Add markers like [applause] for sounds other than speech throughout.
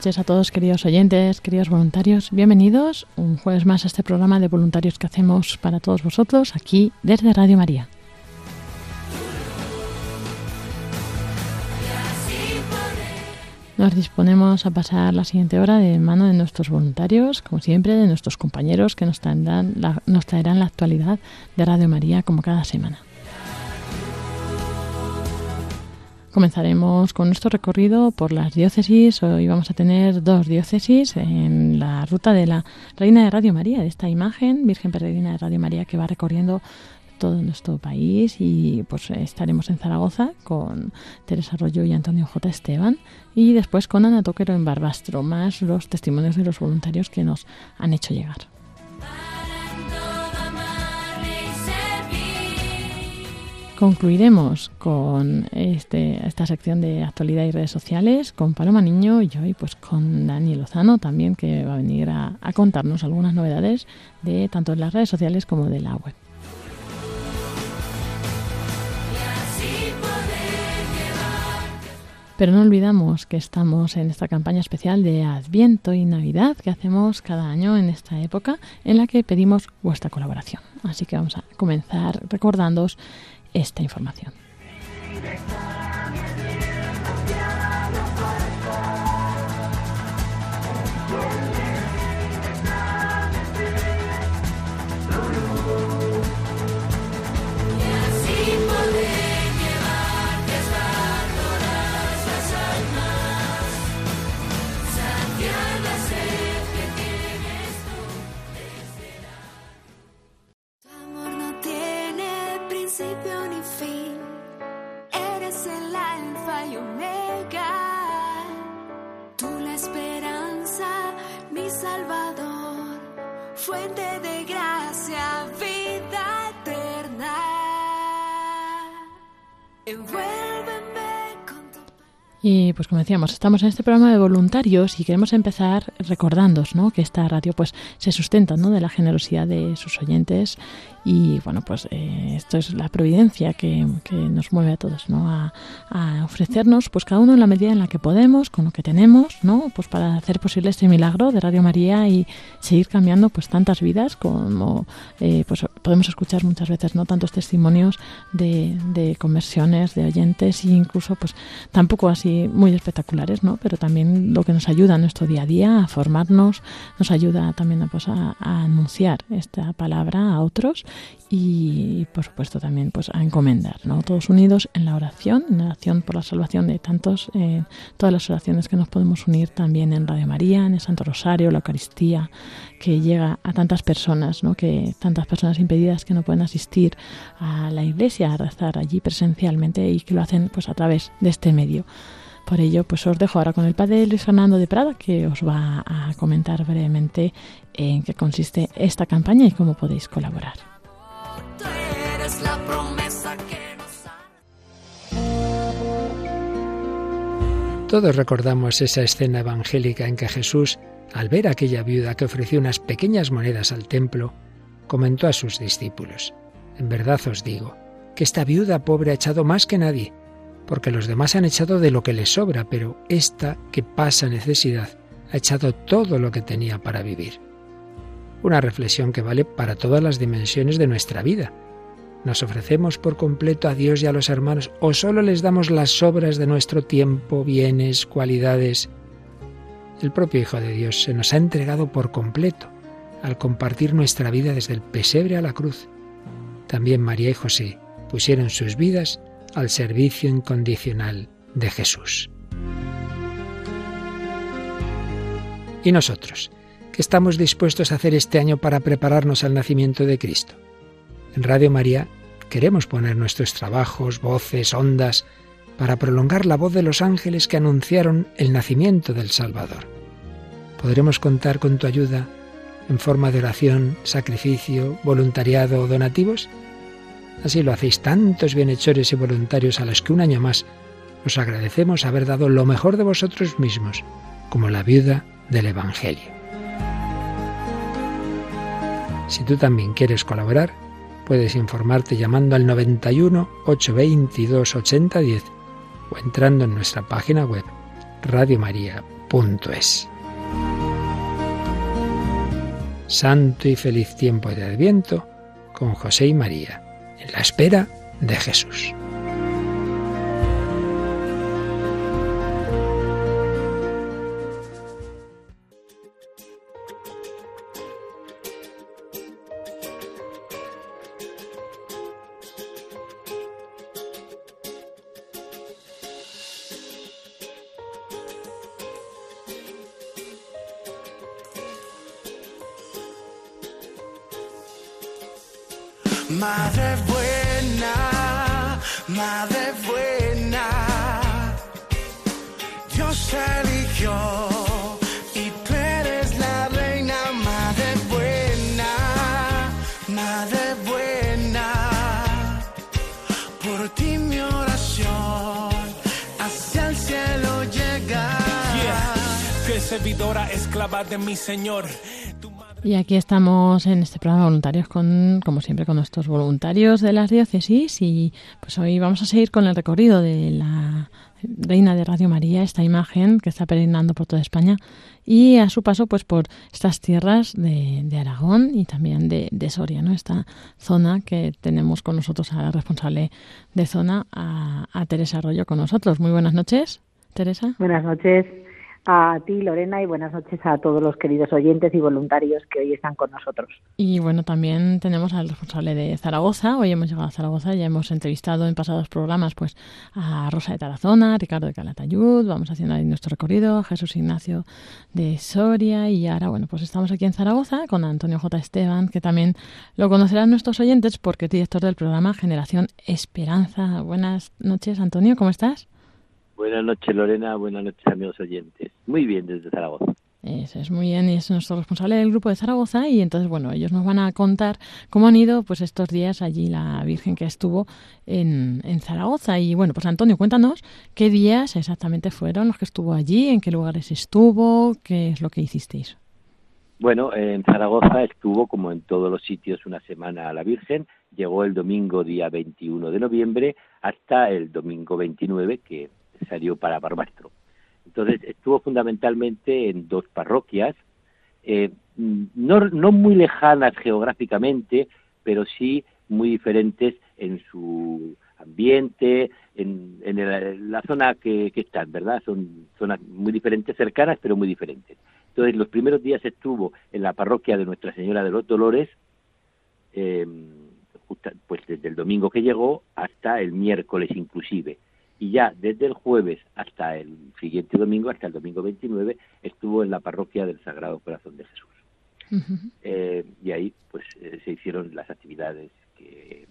Noches a todos, queridos oyentes, queridos voluntarios. Bienvenidos un jueves más a este programa de voluntarios que hacemos para todos vosotros aquí desde Radio María. Nos disponemos a pasar la siguiente hora de mano de nuestros voluntarios, como siempre, de nuestros compañeros que nos traerán nos traerán la actualidad de Radio María como cada semana. Comenzaremos con nuestro recorrido por las diócesis. Hoy vamos a tener dos diócesis en la ruta de la Reina de Radio María, de esta imagen, Virgen Peregrina de Radio María, que va recorriendo todo nuestro país y pues estaremos en Zaragoza con Teresa Arroyo y Antonio J. Esteban y después con Ana Toquero en Barbastro, más los testimonios de los voluntarios que nos han hecho llegar. Concluiremos con este, esta sección de actualidad y redes sociales con Paloma Niño y hoy pues con Daniel Lozano también que va a venir a, contarnos algunas novedades de tanto en las redes sociales como de la web. Pero no olvidamos que estamos en esta campaña especial de Adviento y Navidad que hacemos cada año en esta época en la que pedimos vuestra colaboración. Así que vamos a comenzar recordándoos esta información. Fuente de gracia, vida eterna. Tu Y pues como decíamos, estamos en este programa de voluntarios y queremos empezar recordándoos ¿no? que esta radio pues se sustenta ¿no? de la generosidad de sus oyentes y bueno pues eh, esto es la providencia que, que nos mueve a todos ¿no? a, a ofrecernos pues cada uno en la medida en la que podemos con lo que tenemos no pues para hacer posible este milagro de Radio María y seguir cambiando pues tantas vidas como eh, pues podemos escuchar muchas veces no tantos testimonios de, de conversiones de oyentes e incluso pues tampoco así muy espectaculares no pero también lo que nos ayuda en nuestro día a día a formarnos nos ayuda también pues, a, anunciar esta palabra a otros y por supuesto también pues a encomendar no todos unidos en la oración en la oración por la salvación de tantos eh, todas las oraciones que nos podemos unir también en Radio María en el Santo Rosario la Eucaristía que llega a tantas personas no que tantas personas impedidas que no pueden asistir a la iglesia a rezar allí presencialmente y que lo hacen pues a través de este medio por ello, pues os dejo ahora con el padre Luis Fernando de Prada, que os va a comentar brevemente en qué consiste esta campaña y cómo podéis colaborar. Todos recordamos esa escena evangélica en que Jesús, al ver a aquella viuda que ofreció unas pequeñas monedas al templo, comentó a sus discípulos, En verdad os digo, que esta viuda pobre ha echado más que nadie, porque los demás han echado de lo que les sobra, pero esta que pasa necesidad ha echado todo lo que tenía para vivir. una reflexión que vale para todas las dimensiones de nuestra vida. ¿Nos ofrecemos por completo a Dios y a los hermanos o solo les damos las sobras de nuestro tiempo, bienes, cualidades? El propio Hijo de Dios se nos ha entregado por completo al compartir nuestra vida desde el pesebre a la cruz. También María y José pusieron sus vidas al servicio incondicional de Jesús. ¿Y nosotros? ¿Qué estamos dispuestos a hacer este año para prepararnos al nacimiento de Cristo? En Radio María queremos poner nuestros trabajos, voces, ondas, para prolongar la voz de los ángeles que anunciaron el nacimiento del Salvador. ¿Podremos contar con tu ayuda en forma de oración, sacrificio, voluntariado o donativos? Así lo hacéis tantos bienhechores y voluntarios a los que un año más os agradecemos haber dado lo mejor de vosotros mismos, como la viuda del Evangelio. Si tú también quieres colaborar, puedes informarte llamando al 91 822 8010 o entrando en nuestra página web radiomaria.es. Santo y feliz tiempo de Adviento con José y María, la espera de Jesús. El cielo llega. Fiel servidora, esclava de mi Señor. Y aquí estamos en este programa voluntarios con, como siempre, con nuestros voluntarios de las diócesis y pues hoy vamos a seguir con el recorrido de la Reina de Radio María, esta imagen que está peregrinando por toda España y a su paso pues por estas tierras de, de Aragón y también de, de, Soria, ¿no? Esta zona que tenemos con nosotros a la responsable de zona, a, a Teresa Arroyo con nosotros. Muy buenas noches, Teresa. Buenas noches a ti, Lorena, y buenas noches a todos los queridos oyentes y voluntarios que hoy están con nosotros. Y bueno, también tenemos al responsable de Zaragoza. Hoy hemos llegado a Zaragoza, ya hemos entrevistado en pasados programas pues a Rosa de Tarazona, Ricardo de Calatayud, vamos haciendo ahí nuestro recorrido, Jesús Ignacio de Soria y ahora, bueno, pues estamos aquí en Zaragoza con Antonio J. Esteban, que también lo conocerán nuestros oyentes porque es director del programa Generación Esperanza. Buenas noches, Antonio, ¿cómo estás? Buenas noches, Lorena. Buenas noches, amigos oyentes. Muy bien desde Zaragoza. Eso es muy bien y es nuestro responsable del grupo de Zaragoza y entonces bueno ellos nos van a contar cómo han ido pues estos días allí la Virgen que estuvo en, en Zaragoza y bueno pues Antonio cuéntanos qué días exactamente fueron los que estuvo allí en qué lugares estuvo qué es lo que hicisteis bueno en Zaragoza estuvo como en todos los sitios una semana a la Virgen llegó el domingo día 21 de noviembre hasta el domingo 29 que salió para Barbastro entonces estuvo fundamentalmente en dos parroquias, eh, no, muy lejanas geográficamente, pero sí muy diferentes en su ambiente, en, en el, la zona que, están, ¿verdad? Son zonas muy diferentes, cercanas, pero muy diferentes. Entonces, los primeros días estuvo en la parroquia de Nuestra Señora de los Dolores, eh, pues desde el domingo que llegó hasta el miércoles inclusive y ya desde el jueves hasta el siguiente domingo, hasta el domingo 29, estuvo en la parroquia del Sagrado Corazón de Jesús. Uh -huh. eh, y ahí pues eh, se hicieron las actividades que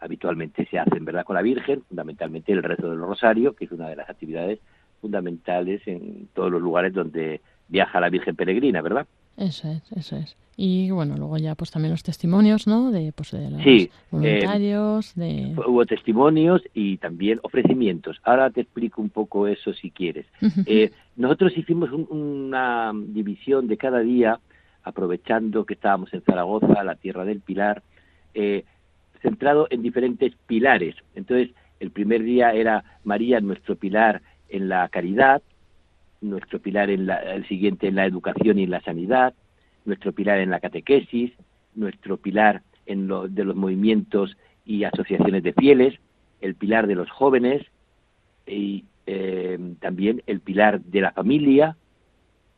habitualmente se hacen, ¿verdad? Con la Virgen, fundamentalmente el rezo del Rosario, que es una de las actividades fundamentales en todos los lugares donde viaja la Virgen peregrina, ¿verdad? Eso es, eso es. Y bueno, luego ya pues también los testimonios, ¿no? De, pues, de los sí, voluntarios, eh, de... Hubo testimonios y también ofrecimientos. Ahora te explico un poco eso si quieres. [laughs] Eh, nosotros hicimos un, una división de cada día, aprovechando que estábamos en Zaragoza, la tierra del Pilar, eh, centrado en diferentes pilares. Entonces, el primer día era María, nuestro pilar en la caridad, nuestro pilar en la, el siguiente en la educación y en la sanidad, nuestro pilar en la catequesis, nuestro pilar en lo, de los movimientos y asociaciones de fieles, el pilar de los jóvenes y eh, también el pilar de la familia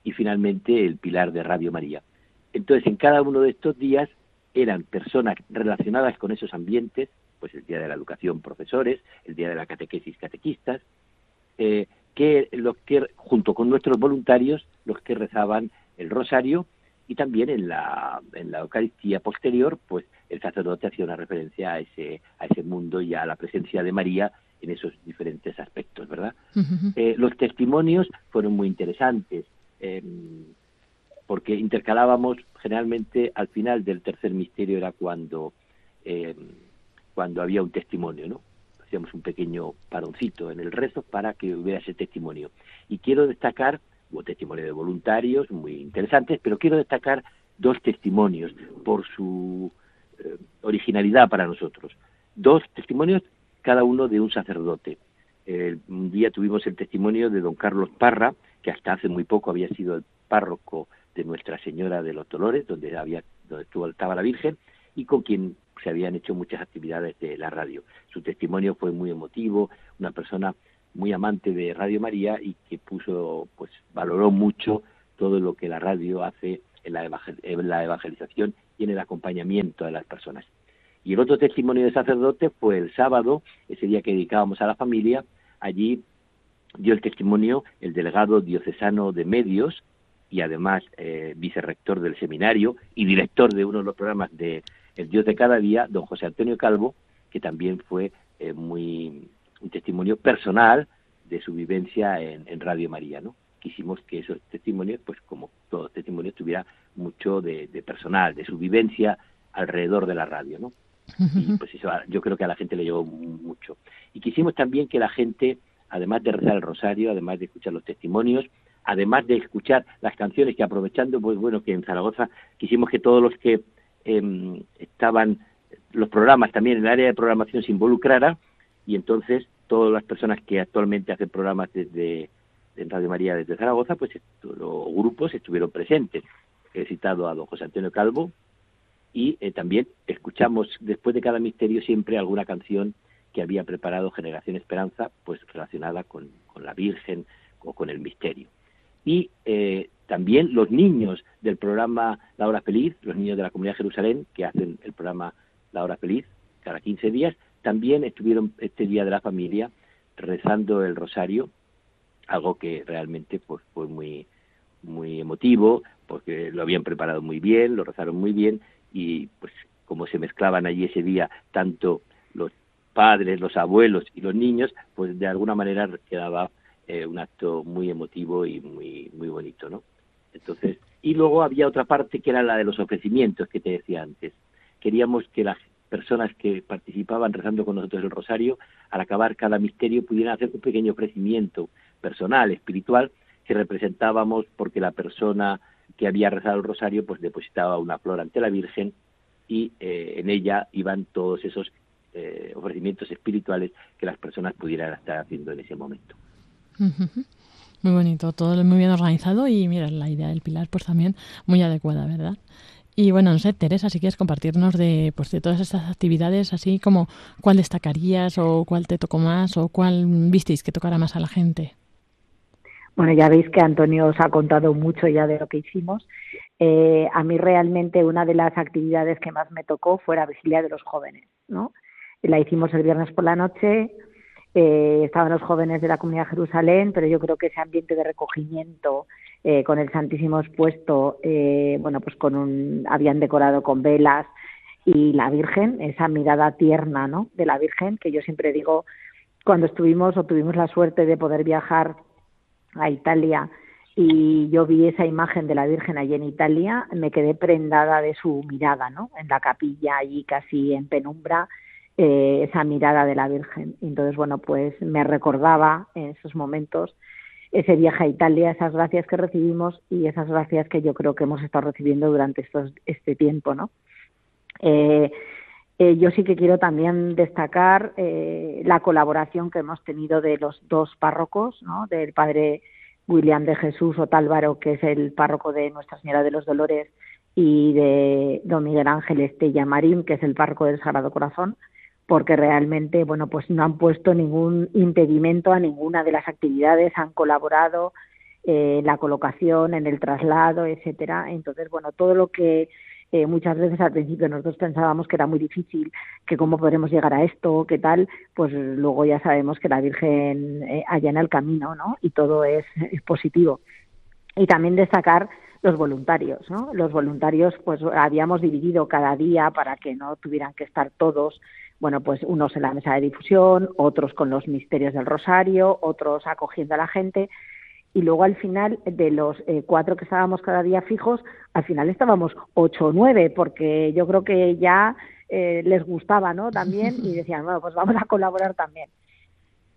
y finalmente el pilar de Radio María. Entonces, en cada uno de estos días eran personas relacionadas con esos ambientes, pues el día de la educación, profesores, el día de la catequesis, catequistas, eh, que los que junto con nuestros voluntarios, los que rezaban el rosario y también en la, en la Eucaristía posterior, pues el sacerdote hacía una referencia a ese, a ese mundo y a la presencia de María en esos diferentes aspectos, ¿verdad? Eh, los testimonios fueron muy interesantes, eh, porque intercalábamos generalmente al final del tercer misterio era cuando, eh, cuando había un testimonio, ¿no? Hacíamos un pequeño paroncito en el rezo para que hubiera ese testimonio. Y quiero destacar, hubo testimonio de voluntarios muy interesantes, pero quiero destacar dos testimonios por su eh, originalidad para nosotros. Dos testimonios, cada uno de un sacerdote. Eh, un día tuvimos el testimonio de don Carlos Parra, que hasta hace muy poco había sido el párroco de Nuestra Señora de los Dolores, donde había donde estuvo, estaba la Virgen, y con quien se habían hecho muchas actividades de la radio. Su testimonio fue muy emotivo, una persona muy amante de Radio María y que puso, pues valoró mucho todo lo que la radio hace en la, en la evangelización y en el acompañamiento de las personas. Y el otro testimonio de sacerdote fue el sábado, ese día que dedicábamos a la familia, allí dio el testimonio el delegado diocesano de medios y además eh, vicerrector del seminario y director de uno de los programas de El Dios de cada día, don José Antonio Calvo, que también fue eh, muy un testimonio personal de su vivencia en, en, Radio María, ¿no? Quisimos que esos testimonios, pues como todos testimonios, tuviera mucho de, de, personal, de su vivencia alrededor de la radio, ¿no? Y pues eso yo creo que a la gente le llegó mucho. Y quisimos también que la gente, además de rezar el rosario, además de escuchar los testimonios, además de escuchar las canciones que aprovechando, pues bueno, que en Zaragoza quisimos que todos los que eh, estaban, los programas también en el área de programación se involucraran y entonces todas las personas que actualmente hacen programas desde en Radio María desde Zaragoza, pues los grupos estuvieron presentes. He citado a don José Antonio Calvo y eh, también escuchamos después de cada misterio siempre alguna canción que había preparado Generación Esperanza, pues relacionada con, con la Virgen o con el misterio y eh, también los niños del programa La Hora Feliz, los niños de la Comunidad de Jerusalén, que hacen el programa La Hora Feliz cada 15 días, también estuvieron este Día de la Familia rezando el rosario, algo que realmente pues, fue muy, muy emotivo, porque lo habían preparado muy bien, lo rezaron muy bien, y pues como se mezclaban allí ese día tanto los padres, los abuelos y los niños, pues de alguna manera quedaba eh, un acto muy emotivo y muy muy bonito, ¿no? Entonces, y luego había otra parte que era la de los ofrecimientos que te decía antes. Queríamos que las personas que participaban rezando con nosotros el rosario, al acabar cada misterio, pudieran hacer un pequeño ofrecimiento personal, espiritual, que representábamos porque la persona que había rezado el rosario pues depositaba una flor ante la Virgen y eh, en ella iban todos esos eh, ofrecimientos espirituales que las personas pudieran estar haciendo en ese momento. Muy bonito, todo muy bien organizado y mira, la idea del pilar pues también muy adecuada, ¿verdad? Y bueno, no sé, Teresa, si quieres compartirnos de, pues, de todas estas actividades, así como cuál destacarías o cuál te tocó más o cuál visteis que tocara más a la gente. Bueno, ya veis que Antonio os ha contado mucho ya de lo que hicimos. Eh, a mí realmente una de las actividades que más me tocó fue la vigilia de los jóvenes, ¿no? La hicimos el viernes por la noche, eh, estaban los jóvenes de la Comunidad de Jerusalén, pero yo creo que ese ambiente de recogimiento eh, con el Santísimo expuesto, eh, bueno, pues con un, habían decorado con velas y la Virgen, esa mirada tierna, ¿no? De la Virgen, que yo siempre digo, cuando estuvimos o tuvimos la suerte de poder viajar a Italia y yo vi esa imagen de la Virgen allí en Italia, me quedé prendada de su mirada, ¿no? En la capilla allí casi en penumbra, eh, esa mirada de la Virgen. Entonces, bueno, pues me recordaba en esos momentos ese viaje a Italia, esas gracias que recibimos y esas gracias que yo creo que hemos estado recibiendo durante estos, este tiempo, ¿no? Eh, eh, yo sí que quiero también destacar eh, la colaboración que hemos tenido de los dos párrocos, ¿no? Del padre William de Jesús Otálvaro, que es el párroco de Nuestra Señora de los Dolores y de don Miguel Ángel Estella Marín, que es el párroco del Sagrado Corazón, porque realmente, bueno, pues no han puesto ningún impedimento a ninguna de las actividades, han colaborado eh, la colocación, en el traslado, etcétera. Entonces, bueno, todo lo que eh, muchas veces al principio nosotros pensábamos que era muy difícil, que cómo podremos llegar a esto, qué tal, pues luego ya sabemos que la Virgen eh, allana el camino, ¿no? Y todo es, es positivo. Y también destacar los voluntarios, ¿no? Los voluntarios, pues habíamos dividido cada día para que no tuvieran que estar todos, bueno, pues unos en la mesa de difusión, otros con los misterios del rosario, otros acogiendo a la gente, y luego al final de los eh, cuatro que estábamos cada día fijos, al final estábamos ocho o nueve, porque yo creo que ya eh, les gustaba, ¿no? También, y decían, bueno, pues vamos a colaborar también.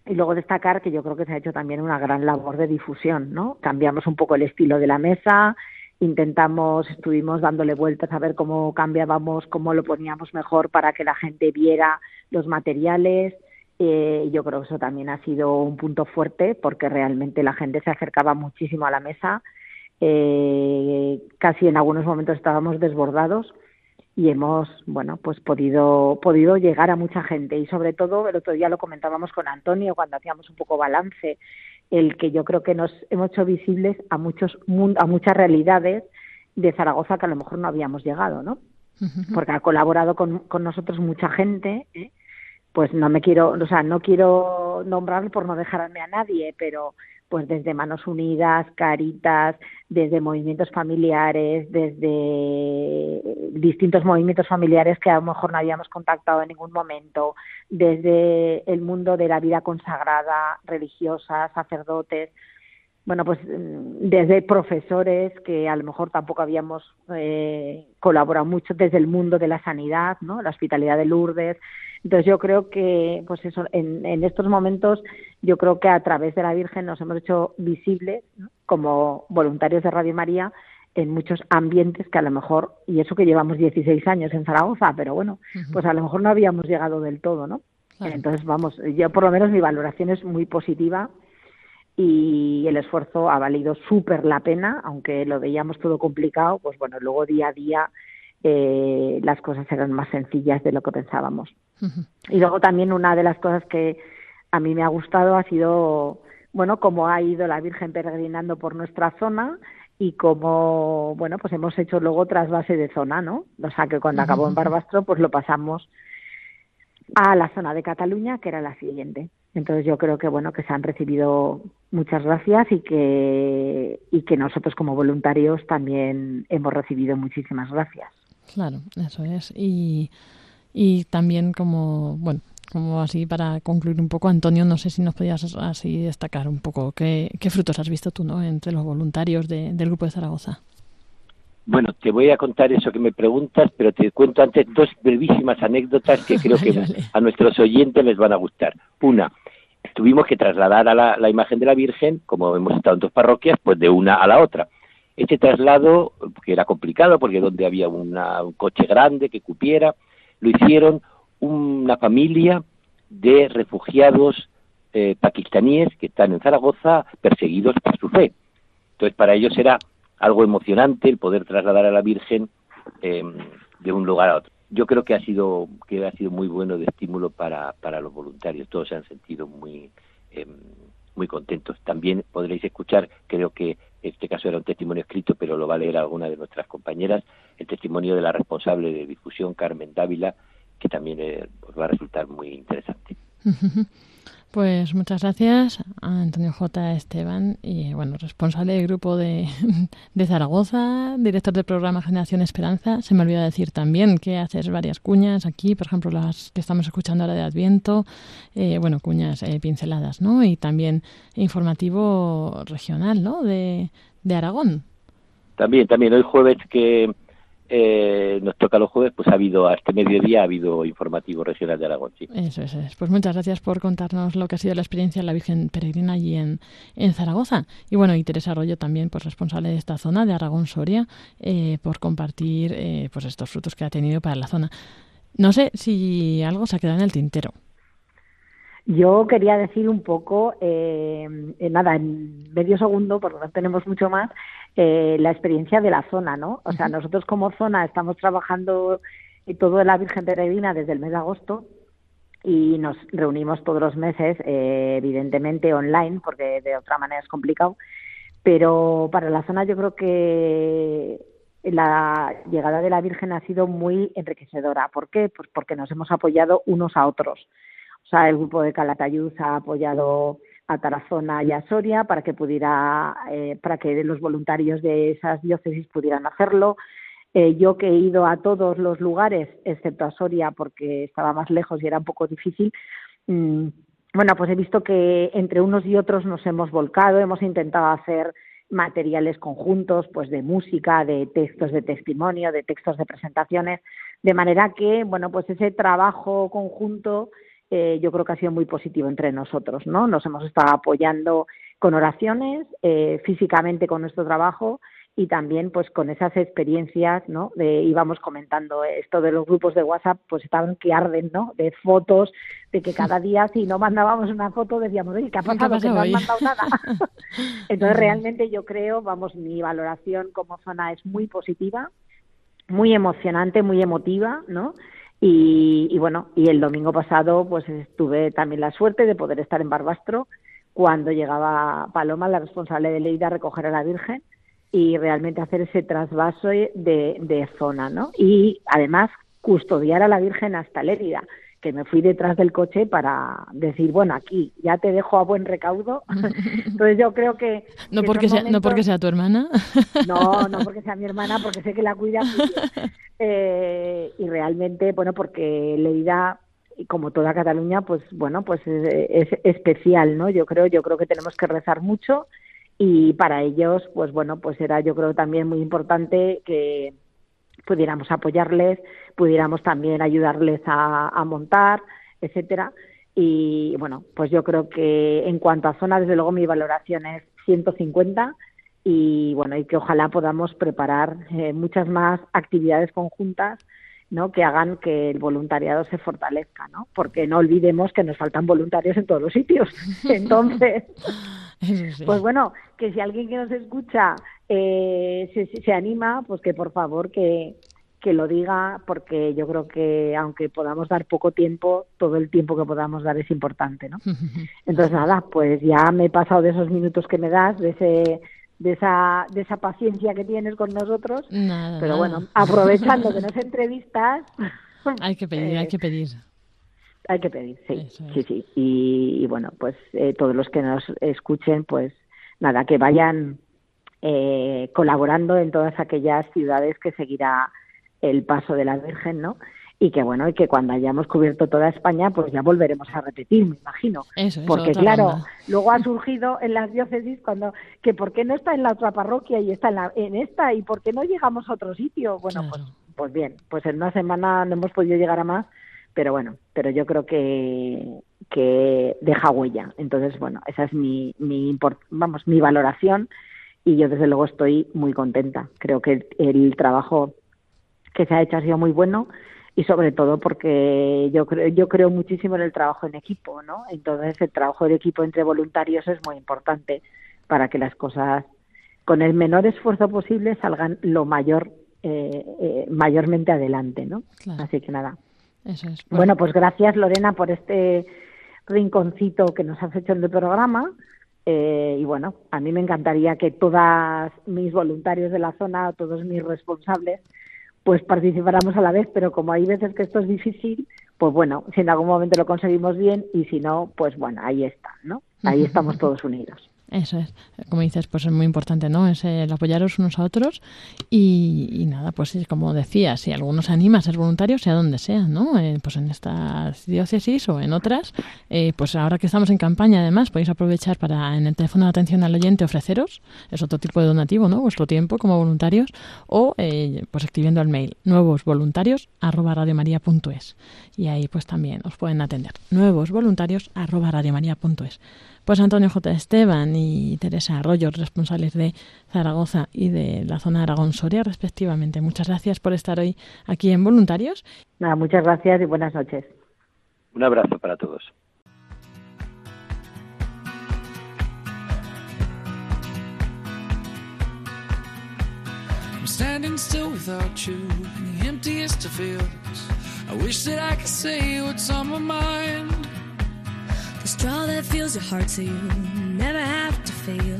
Y luego destacar que yo creo que se ha hecho también una gran labor de difusión, ¿no? Cambiamos un poco el estilo de la mesa, intentamos, estuvimos dándole vueltas a ver cómo cambiábamos, cómo lo poníamos mejor para que la gente viera los materiales. Eh, yo creo que eso también ha sido un punto fuerte porque realmente la gente se acercaba muchísimo a la mesa. Eh, casi en algunos momentos estábamos desbordados y hemos bueno pues podido podido llegar a mucha gente y sobre todo el otro día lo comentábamos con Antonio cuando hacíamos un poco balance el que yo creo que nos hemos hecho visibles a muchos a muchas realidades de Zaragoza que a lo mejor no habíamos llegado no porque ha colaborado con, con nosotros mucha gente ¿eh? pues no me quiero o sea no quiero nombrar por no dejarme a nadie pero pues desde Manos Unidas, Caritas, desde movimientos familiares, desde distintos movimientos familiares que a lo mejor no habíamos contactado en ningún momento, desde el mundo de la vida consagrada, religiosa, sacerdotes, bueno, pues desde profesores que a lo mejor tampoco habíamos eh, colaborado mucho, desde el mundo de la sanidad, ¿no? La hospitalidad de Lourdes. Entonces yo creo que, pues eso, en, en estos momentos yo creo que a través de la Virgen nos hemos hecho visibles ¿no? como voluntarios de Radio María en muchos ambientes que a lo mejor, y eso que llevamos 16 años en Zaragoza, pero bueno, pues a lo mejor no habíamos llegado del todo, ¿no? Claro. Entonces, vamos, yo por lo menos mi valoración es muy positiva y el esfuerzo ha valido súper la pena, aunque lo veíamos todo complicado, pues bueno, luego día a día eh, las cosas eran más sencillas de lo que pensábamos. Y luego también una de las cosas que a mí me ha gustado ha sido, bueno, cómo ha ido la Virgen peregrinando por nuestra zona y cómo, bueno, pues hemos hecho luego trasvase de zona, ¿no? O sea, que cuando acabó en Barbastro, pues lo pasamos a la zona de Cataluña, que era la siguiente. Entonces yo creo que, bueno, que se han recibido muchas gracias y que, y que nosotros como voluntarios también hemos recibido muchísimas gracias. Claro, eso es. Y, y también como, bueno, como así para concluir un poco, Antonio, no sé si nos podías así destacar un poco qué, qué frutos has visto tú, ¿no? Entre los voluntarios de- del grupo de Zaragoza. Bueno, te voy a contar eso que me preguntas, pero te cuento antes dos brevísimas anécdotas que creo [laughs] que Vale, vale. a nuestros oyentes les van a gustar. Una, tuvimos que trasladar a la, la imagen de la Virgen, como hemos estado en dos parroquias, pues de una a la otra. Este traslado, que era complicado porque donde había una- un coche grande que cupiera, lo hicieron una familia de refugiados eh, pakistaníes que están en Zaragoza perseguidos por su fe. Entonces, para ellos era algo emocionante el poder trasladar a la Virgen eh, de un lugar a otro. Yo creo que ha sido que ha sido muy bueno de estímulo para, para los voluntarios. Todos se han sentido muy eh, muy contentos. También podréis escuchar, creo que este caso era un testimonio escrito, pero lo va a leer alguna de nuestras compañeras, el testimonio de la responsable de difusión, Carmen Dávila, que también eh, os va a resultar muy interesante. [laughs] Pues muchas gracias a Antonio J. Esteban, y bueno, responsable del grupo de, [laughs] de Zaragoza, director del programa Generación Esperanza. Se me olvidó decir también que haces varias cuñas aquí, por ejemplo, las que estamos escuchando ahora de Adviento, eh, bueno, cuñas eh, pinceladas, ¿no? Y también informativo regional, ¿no? De, de Aragón. También, también hoy jueves que eh, nos toca los jueves, pues ha habido, hasta mediodía ha habido informativo regional de Aragón, sí. Eso es, es. Pues muchas gracias por contarnos lo que ha sido la experiencia de la Virgen Peregrina allí en, en Zaragoza. Y bueno, y Teresa Arroyo también, pues responsable de esta zona, de Aragón Soria, eh, por compartir eh, pues estos frutos que ha tenido para la zona. No sé si algo se ha quedado en el tintero. Yo quería decir un poco, eh, eh, nada, en medio segundo, porque no tenemos mucho más, eh, la experiencia de la zona, ¿no? O sea, nosotros como zona estamos trabajando todo de la Virgen Peregrina desde el mes de agosto y nos reunimos todos los meses, eh, evidentemente online, porque de otra manera es complicado. Pero para la zona yo creo que la llegada de la Virgen ha sido muy enriquecedora. ¿Por qué? Pues porque nos hemos apoyado unos a otros. O sea, el grupo de Calatayud ha apoyado a Tarazona y a Soria para que pudiera, eh, para que los voluntarios de esas diócesis pudieran hacerlo. Eh, yo que he ido a todos los lugares, excepto a Soria porque estaba más lejos y era un poco difícil, mm, bueno, pues he visto que entre unos y otros nos hemos volcado, hemos intentado hacer materiales conjuntos, pues de música, de textos de testimonio, de textos de presentaciones, de manera que, bueno, pues ese trabajo conjunto eh, yo creo que ha sido muy positivo entre nosotros, ¿no? Nos hemos estado apoyando con oraciones, eh, físicamente con nuestro trabajo y también pues con esas experiencias, ¿no? De íbamos comentando esto de los grupos de WhatsApp, pues estaban que arden, ¿no? De fotos, de que cada día si no mandábamos una foto decíamos, oye, ¿qué ha pasado? Que no han mandado nada. [laughs] [laughs] Entonces realmente yo creo, vamos, mi valoración como zona es muy positiva, muy emocionante, muy emotiva, ¿no? Y, y bueno, y el domingo pasado pues tuve también la suerte de poder estar en Barbastro cuando llegaba Paloma, la responsable de Leida, a recoger a la Virgen y realmente hacer ese trasvaso de, de zona, ¿no? Y además custodiar a la Virgen hasta Lérida, que me fui detrás del coche para decir, bueno, aquí ya te dejo a buen recaudo. [laughs] Entonces yo creo que... No, que porque sea, no porque sea tu hermana. [laughs] no, no porque sea mi hermana, porque sé que la cuida mucho. Eh, y realmente, bueno, porque Leida, y como toda Cataluña, pues bueno, pues es, es especial, ¿no? Yo creo, yo creo que tenemos que rezar mucho y para ellos, pues bueno, pues era yo creo también muy importante que pudiéramos apoyarles, pudiéramos también ayudarles a, a montar, etcétera. Y bueno, pues yo creo que en cuanto a zona, desde luego mi valoración es 150 y bueno, y que ojalá podamos preparar eh, muchas más actividades conjuntas ¿no? que hagan que el voluntariado se fortalezca, ¿no? Porque no olvidemos que nos faltan voluntarios en todos los sitios. [laughs] Entonces, sí. pues bueno, que si alguien que nos escucha eh, se, se- anima, pues que por favor que, que lo diga, porque yo creo que aunque podamos dar poco tiempo, todo el tiempo que podamos dar es importante, ¿no? [laughs] Entonces nada, pues ya me he pasado de esos minutos que me das, de ese de esa de esa paciencia que tienes con nosotros, Nada, pero nada. bueno, aprovechando que nos [laughs] entrevistas, Hay que pedir, hay que pedir. Hay que pedir, sí, Eso es. sí, sí. Y, y bueno, pues eh, todos los que nos escuchen, pues nada, que vayan eh, colaborando en todas aquellas ciudades que seguirá el paso de la Virgen, ¿no? Y que bueno, y que cuando hayamos cubierto toda España, pues ya volveremos a repetir, me imagino. Eso es, Porque claro, luego ha surgido en las diócesis cuando que por qué no está en la otra parroquia y está en, la, en esta y por qué no llegamos a otro sitio. Bueno, Claro. pues pues bien, pues en una semana no hemos podido llegar a más, pero bueno, pero yo creo que que deja huella. Entonces, bueno, esa es mi mi vamos, mi valoración y yo desde luego estoy muy contenta. Creo que el, el trabajo que se ha hecho ha sido muy bueno y sobre todo porque yo creo yo creo muchísimo en el trabajo en equipo, ¿no? Entonces el trabajo de equipo entre voluntarios es muy importante para que las cosas con el menor esfuerzo posible salgan lo mayor eh, eh, mayormente adelante, ¿no? Claro. Así que nada. Eso es. Bueno, pues gracias Lorena por este rinconcito que nos has hecho en el programa. Eh, y bueno, a mí me encantaría que todas mis voluntarios de la zona, todos mis responsables, pues participáramos a la vez, pero como hay veces que esto es difícil, pues bueno, si en algún momento lo conseguimos bien y si no, pues bueno, ahí está, ¿no? Ahí [laughs] estamos todos unidos. Eso es, como dices, pues es muy importante, ¿no? Es el apoyaros unos a otros y, nada, pues como decía, si alguno se anima a ser voluntario, sea donde sea, ¿no? Eh, pues en estas diócesis o en otras, eh, pues ahora que estamos en campaña, además, podéis aprovechar para en el teléfono de atención al oyente ofreceros, es otro tipo de donativo, ¿no? Vuestro tiempo como voluntarios o eh, pues escribiendo al mail nuevos voluntarios arroba y ahí pues también os pueden atender nuevos voluntarios arroba pues Antonio J. Esteban y Teresa Arroyo, responsables de Zaragoza y de la zona de Aragón-Soria, respectivamente. Muchas gracias por estar hoy aquí en Voluntarios. Nada, muchas gracias y buenas noches. Un abrazo para todos. standing still without you in the emptiest of fields. I wish that I could say what's on my mind. The straw that fills your heart so you never have to feel.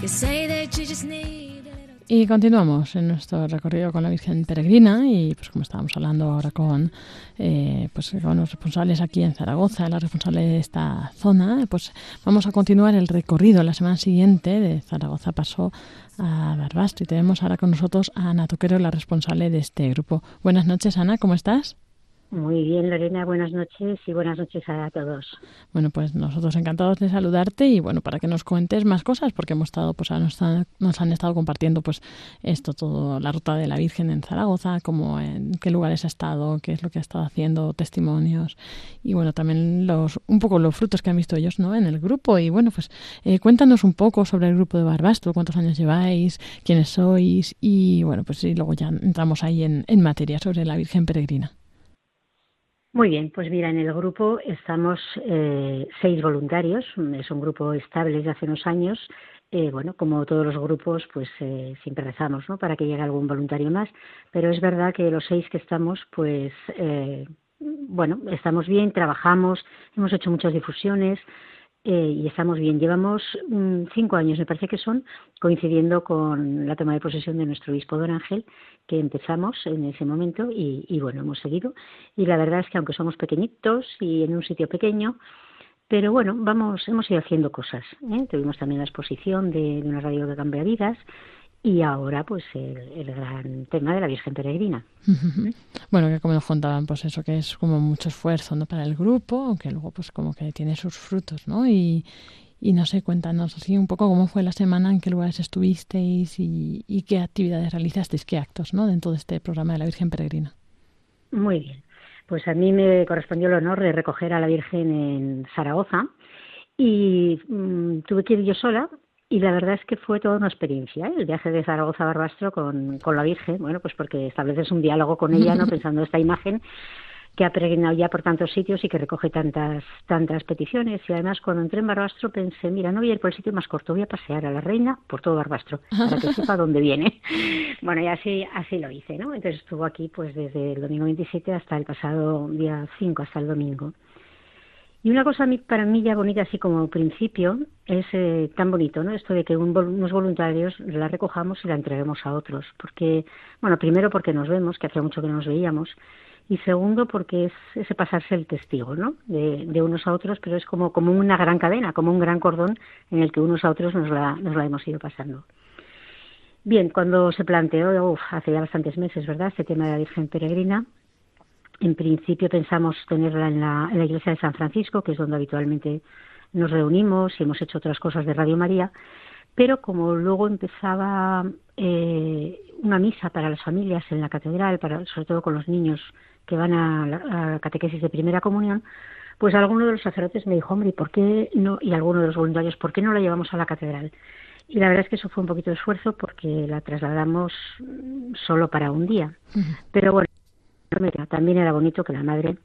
You say that you just need. Y continuamos en nuestro recorrido con la Virgen Peregrina y pues como estábamos hablando ahora con eh, pues con los responsables aquí en Zaragoza, la responsable de esta zona, pues vamos a continuar el recorrido la semana siguiente de Zaragoza pasó a Barbastro y tenemos ahora con nosotros a Ana Toquero, la responsable de este grupo. Buenas noches Ana, ¿cómo estás? Muy bien, Lorena, buenas noches y buenas noches a todos. Bueno, pues nosotros encantados de saludarte y bueno, para que nos cuentes más cosas, porque hemos estado, pues nos han, nos han estado compartiendo pues esto todo, la ruta de la Virgen en Zaragoza, como en qué lugares ha estado, qué es lo que ha estado haciendo, testimonios y bueno, también los, un poco los frutos que han visto ellos, ¿no? En el grupo y bueno, pues eh, cuéntanos un poco sobre el grupo de Barbastro, cuántos años lleváis, quiénes sois y bueno, pues y luego ya entramos ahí en materia sobre la Virgen Peregrina. Muy bien, pues mira, en el grupo estamos eh, seis voluntarios, es un grupo estable desde hace unos años. Eh, bueno, como todos los grupos, pues eh, siempre rezamos, ¿no? Para que llegue algún voluntario más, pero es verdad que los seis que estamos, pues, eh, bueno, estamos bien, trabajamos, hemos hecho muchas difusiones, eh, y estamos bien. Llevamos mm, cinco años, me parece que son, coincidiendo con la toma de posesión de nuestro obispo Don Ángel, que empezamos en ese momento y, y, bueno, hemos seguido. Y la verdad es que aunque somos pequeñitos y en un sitio pequeño, pero bueno, vamos, hemos ido haciendo cosas. ¿eh? Tuvimos también la exposición de, de una radio que cambia vidas y ahora pues el, el, gran tema de la Virgen Peregrina. Bueno, que como nos contaban, pues eso que es como mucho esfuerzo ¿no? para el grupo, aunque luego pues como que tiene sus frutos, ¿no? Y, y no sé, cuéntanos así un poco cómo fue la semana, en qué lugares estuvisteis y, y qué actividades realizasteis, qué actos, ¿no? Dentro de este programa de la Virgen Peregrina. Muy bien. Pues a mí me correspondió el honor de recoger a la Virgen en Zaragoza y mmm, tuve que ir yo sola y la verdad es que fue toda una experiencia, ¿eh? el viaje de Zaragoza a Barbastro con, con la Virgen, bueno, pues porque estableces un diálogo con ella, ¿no? [laughs] Pensando esta imagen que ha peregrinado ya por tantos sitios y que recoge tantas tantas peticiones. Y además, cuando entré en Barbastro, pensé, mira, no voy a ir por el sitio más corto, voy a pasear a la reina por todo Barbastro, para que [laughs] sepa dónde viene. [laughs] Bueno, y así, así lo hice, ¿no? Entonces estuvo aquí pues desde el domingo 27 hasta el pasado día 5, hasta el domingo. Y una cosa para mí ya bonita, así como principio, es eh, tan bonito, ¿no? Esto de que un, unos voluntarios la recojamos y la entreguemos a otros. Porque, bueno, primero porque nos vemos, que hacía mucho que no nos veíamos, y segundo porque es ese pasarse el testigo, ¿no? De, unos a otros, pero es como, como una gran cadena, como un gran cordón en el que unos a otros nos la, nos la hemos ido pasando. Bien, cuando se planteó, uf, hace ya bastantes meses, ¿verdad?, este tema de la Virgen Peregrina, en principio pensamos tenerla en la, en la iglesia de San Francisco, que es donde habitualmente nos reunimos y hemos hecho otras cosas de Radio María, pero como luego empezaba eh, una misa para las familias en la catedral, para, sobre todo con los niños que van a la, a catequesis de primera comunión, pues alguno de los sacerdotes me dijo, hombre, ¿y por qué no? Y alguno de los voluntarios, ¿por qué no la llevamos a la catedral? Y la verdad es que eso fue un poquito de esfuerzo porque la trasladamos solo para un día. Pero bueno, también era bonito que la madre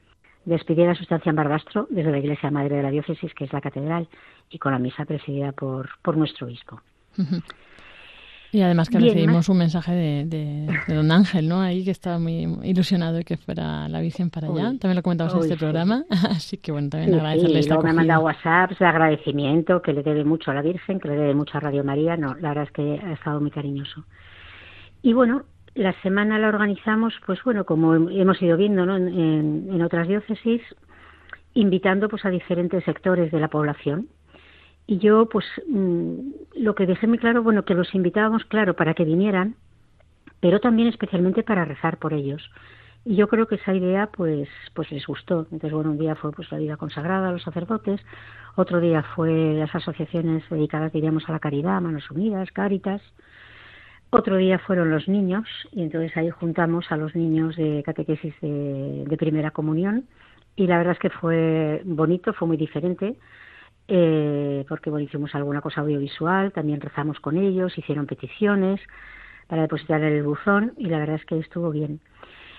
despidiera su estancia en Barbastro desde la iglesia madre de la diócesis, que es la catedral, y con la misa presidida por, por nuestro obispo. Uh -huh. Y además que Bien, recibimos un mensaje de, de, de, don Ángel, ¿no? Ahí que estaba muy ilusionado de que fuera la Virgen para allá. Uy, también lo comentamos uy, en este sí. programa. [laughs] Así que bueno, también sí, agradecerle sí. esta Luego me ha mandado WhatsApps de agradecimiento, que le debe mucho a la Virgen, que le debe mucho a Radio María. No, la verdad es que ha estado muy cariñoso. Y bueno, la semana la organizamos, pues bueno, como hemos ido viendo ¿no? en, otras diócesis, invitando pues a diferentes sectores de la población. Y yo, pues, mmm, lo que dejé muy claro, bueno, que los invitábamos, claro, para que vinieran, pero también especialmente para rezar por ellos. Y yo creo que esa idea, pues, pues les gustó. Entonces, bueno, un día fue pues la vida consagrada a los sacerdotes, otro día fue las asociaciones dedicadas, diríamos, a la caridad, Manos Unidas, Cáritas, otro día fueron los niños, y entonces ahí juntamos a los niños de catequesis de, primera comunión, y la verdad es que fue bonito, fue muy diferente, eh, porque bueno, hicimos alguna cosa audiovisual, también rezamos con ellos, hicieron peticiones para depositar en el buzón, y la verdad es que estuvo bien.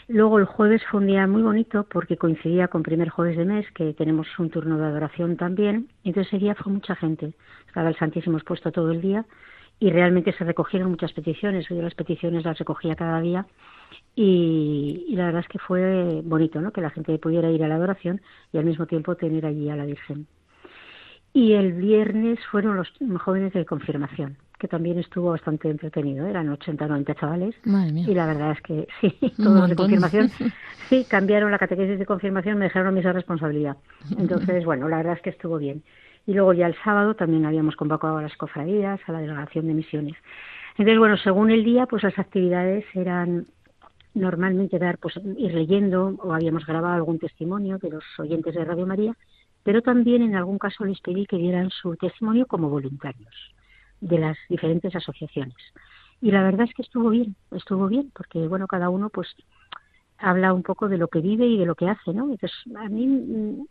Luego el jueves fue un día muy bonito porque coincidía con primer jueves de mes, que tenemos un turno de adoración también. Entonces ese día fue mucha gente. Estaba el Santísimo expuesto todo el día y realmente se recogieron muchas peticiones. Yo las peticiones las recogía cada día y, y la verdad es que fue bonito, ¿no? Que la gente pudiera ir a la adoración y al mismo tiempo tener allí a la Virgen. Y el viernes fueron los jóvenes de confirmación, que también estuvo bastante entretenido. Eran 80 o 90 chavales. Madre mía. Y la verdad es que [laughs] sí, todos los de confirmación. [laughs] Sí, cambiaron la catequesis de confirmación, me dejaron a mí esa responsabilidad. [laughs] Entonces, bueno, la verdad es que estuvo bien. Y luego ya el sábado también habíamos convocado a las cofradías, a la delegación de misiones. Entonces, bueno, según el día, pues las actividades eran normalmente dar, pues ir leyendo o habíamos grabado algún testimonio de los oyentes de Radio María, pero también en algún caso les pedí que dieran su testimonio como voluntarios de las diferentes asociaciones. Y la verdad es que estuvo bien, estuvo bien, porque bueno, cada uno pues habla un poco de lo que vive y de lo que hace, ¿no? Entonces, a mí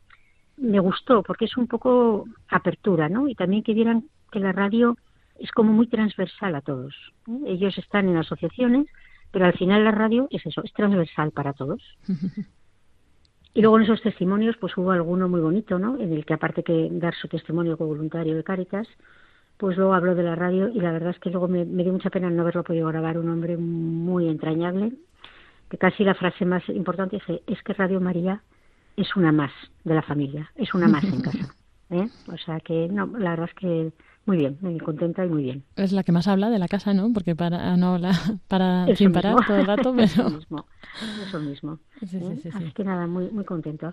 me gustó porque es un poco apertura, ¿no? Y también que vieran que la radio es como muy transversal a todos. ¿eh? Ellos están en asociaciones, pero al final la radio es eso, es transversal para todos. [laughs] Y luego en esos testimonios, pues hubo alguno muy bonito, ¿no? En el que aparte que dar su testimonio como voluntario de Cáritas, pues luego habló de la radio y la verdad es que luego me, me dio mucha pena no haberlo podido grabar, un hombre muy entrañable, que casi la frase más importante es, es que Radio María es una más de la familia, es una más en casa. [laughs] ¿eh? O sea que, no, la verdad es que muy bien, muy contenta y muy bien. Es la que más habla de la casa, ¿no? Porque para no habla [laughs] para Eso sin mismo. parar todo el rato, [laughs] Eso pero mismo, eso mismo. Sí, ¿eh? sí, sí. Así que nada, muy, muy contento.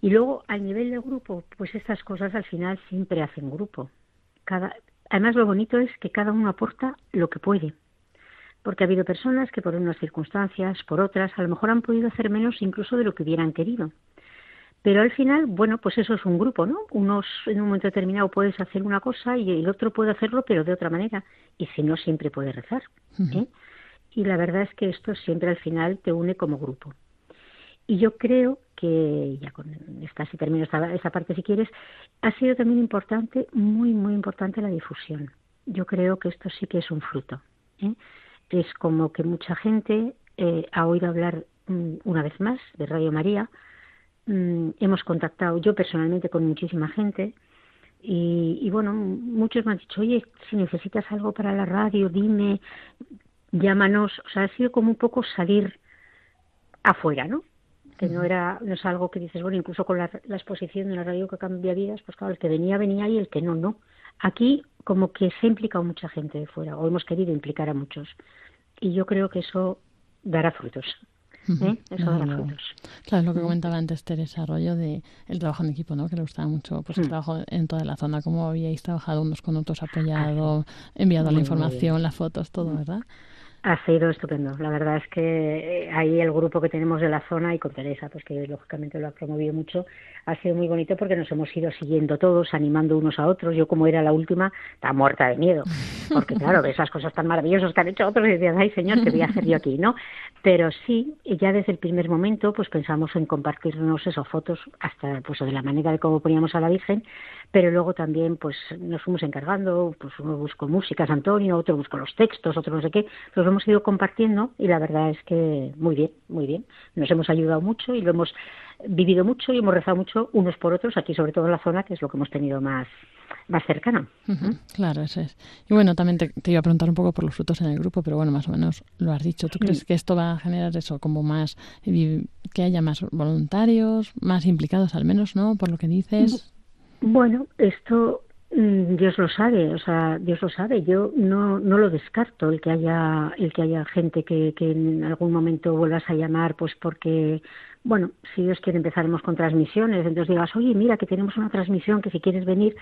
Y luego, al nivel de grupo, pues estas cosas al final siempre hacen grupo. Cada, además, lo bonito es que cada uno aporta lo que puede. Porque ha habido personas que por unas circunstancias, por otras, a lo mejor han podido hacer menos incluso de lo que hubieran querido. Pero al final, bueno, pues eso es un grupo, ¿no? Unos en un momento determinado puedes hacer una cosa y el otro puede hacerlo, pero de otra manera. Y si no, siempre puede rezar. ¿eh? Y la verdad es que esto siempre al final te une como grupo. Y yo creo que, ya con esta, si termino esta, esta parte si quieres, ha sido también importante, muy, muy importante la difusión. Yo creo que esto sí que es un fruto. ¿eh? Es como que mucha gente eh, ha oído hablar mm, una vez más de Radio María. Mm, hemos contactado yo personalmente con muchísima gente y, y bueno, muchos me han dicho, oye, si necesitas algo para la radio, dime, llámanos. O sea, ha sido como un poco salir afuera, ¿no? que no era no es algo que dices bueno incluso con la, la exposición de la radio que cambia vidas pues claro el que venía venía y el que no no aquí como que se ha implicado mucha gente de fuera o hemos querido implicar a muchos y yo creo que eso dará frutos ¿eh? eso Claro, es lo que comentaba antes Teresa Arroyo de el trabajo en equipo, ¿no? Que le gustaba mucho, pues el Mm. trabajo en toda la zona, cómo habíais trabajado unos con otros, apoyado, enviado Muy, la información, bien. las fotos, todo, ¿verdad? Ha sido estupendo. La verdad es que eh, ahí el grupo que tenemos de la zona y con Teresa, pues que lógicamente lo ha promovido mucho, ha sido muy bonito porque nos hemos ido siguiendo todos, animando unos a otros. Yo como era la última, estaba muerta de miedo, porque [laughs] claro, esas cosas tan maravillosas que han hecho otros y decías, ay señor, ¿qué voy a hacer yo aquí? ¿no? Pero sí, ya desde el primer momento, pues pensamos en compartirnos esas fotos hasta pues de la manera de cómo poníamos a la Virgen, pero luego también pues nos fuimos encargando, pues uno buscó músicas, Antonio, otro buscó los textos, otro no sé qué, hemos ido compartiendo y la verdad es que muy bien, muy bien. Nos hemos ayudado mucho y lo hemos vivido mucho y hemos rezado mucho unos por otros, aquí sobre todo en la zona, que es lo que hemos tenido más, más cercano. Ujú, Claro, eso es. Y bueno, también te, te iba a preguntar un poco por los frutos en el grupo, pero bueno, más o menos lo has dicho. ¿Tú crees que esto va a generar eso, como más, eh, que haya más voluntarios, más implicados al menos, ¿no? Por lo que dices. Bueno, esto Dios lo sabe, o sea, Dios lo sabe. Yo no, no lo descarto el que haya el que haya gente que, que en algún momento vuelvas a llamar, pues porque, bueno, si Dios quiere empezaremos con transmisiones, entonces digas, oye, mira que tenemos una transmisión que si quieres venir,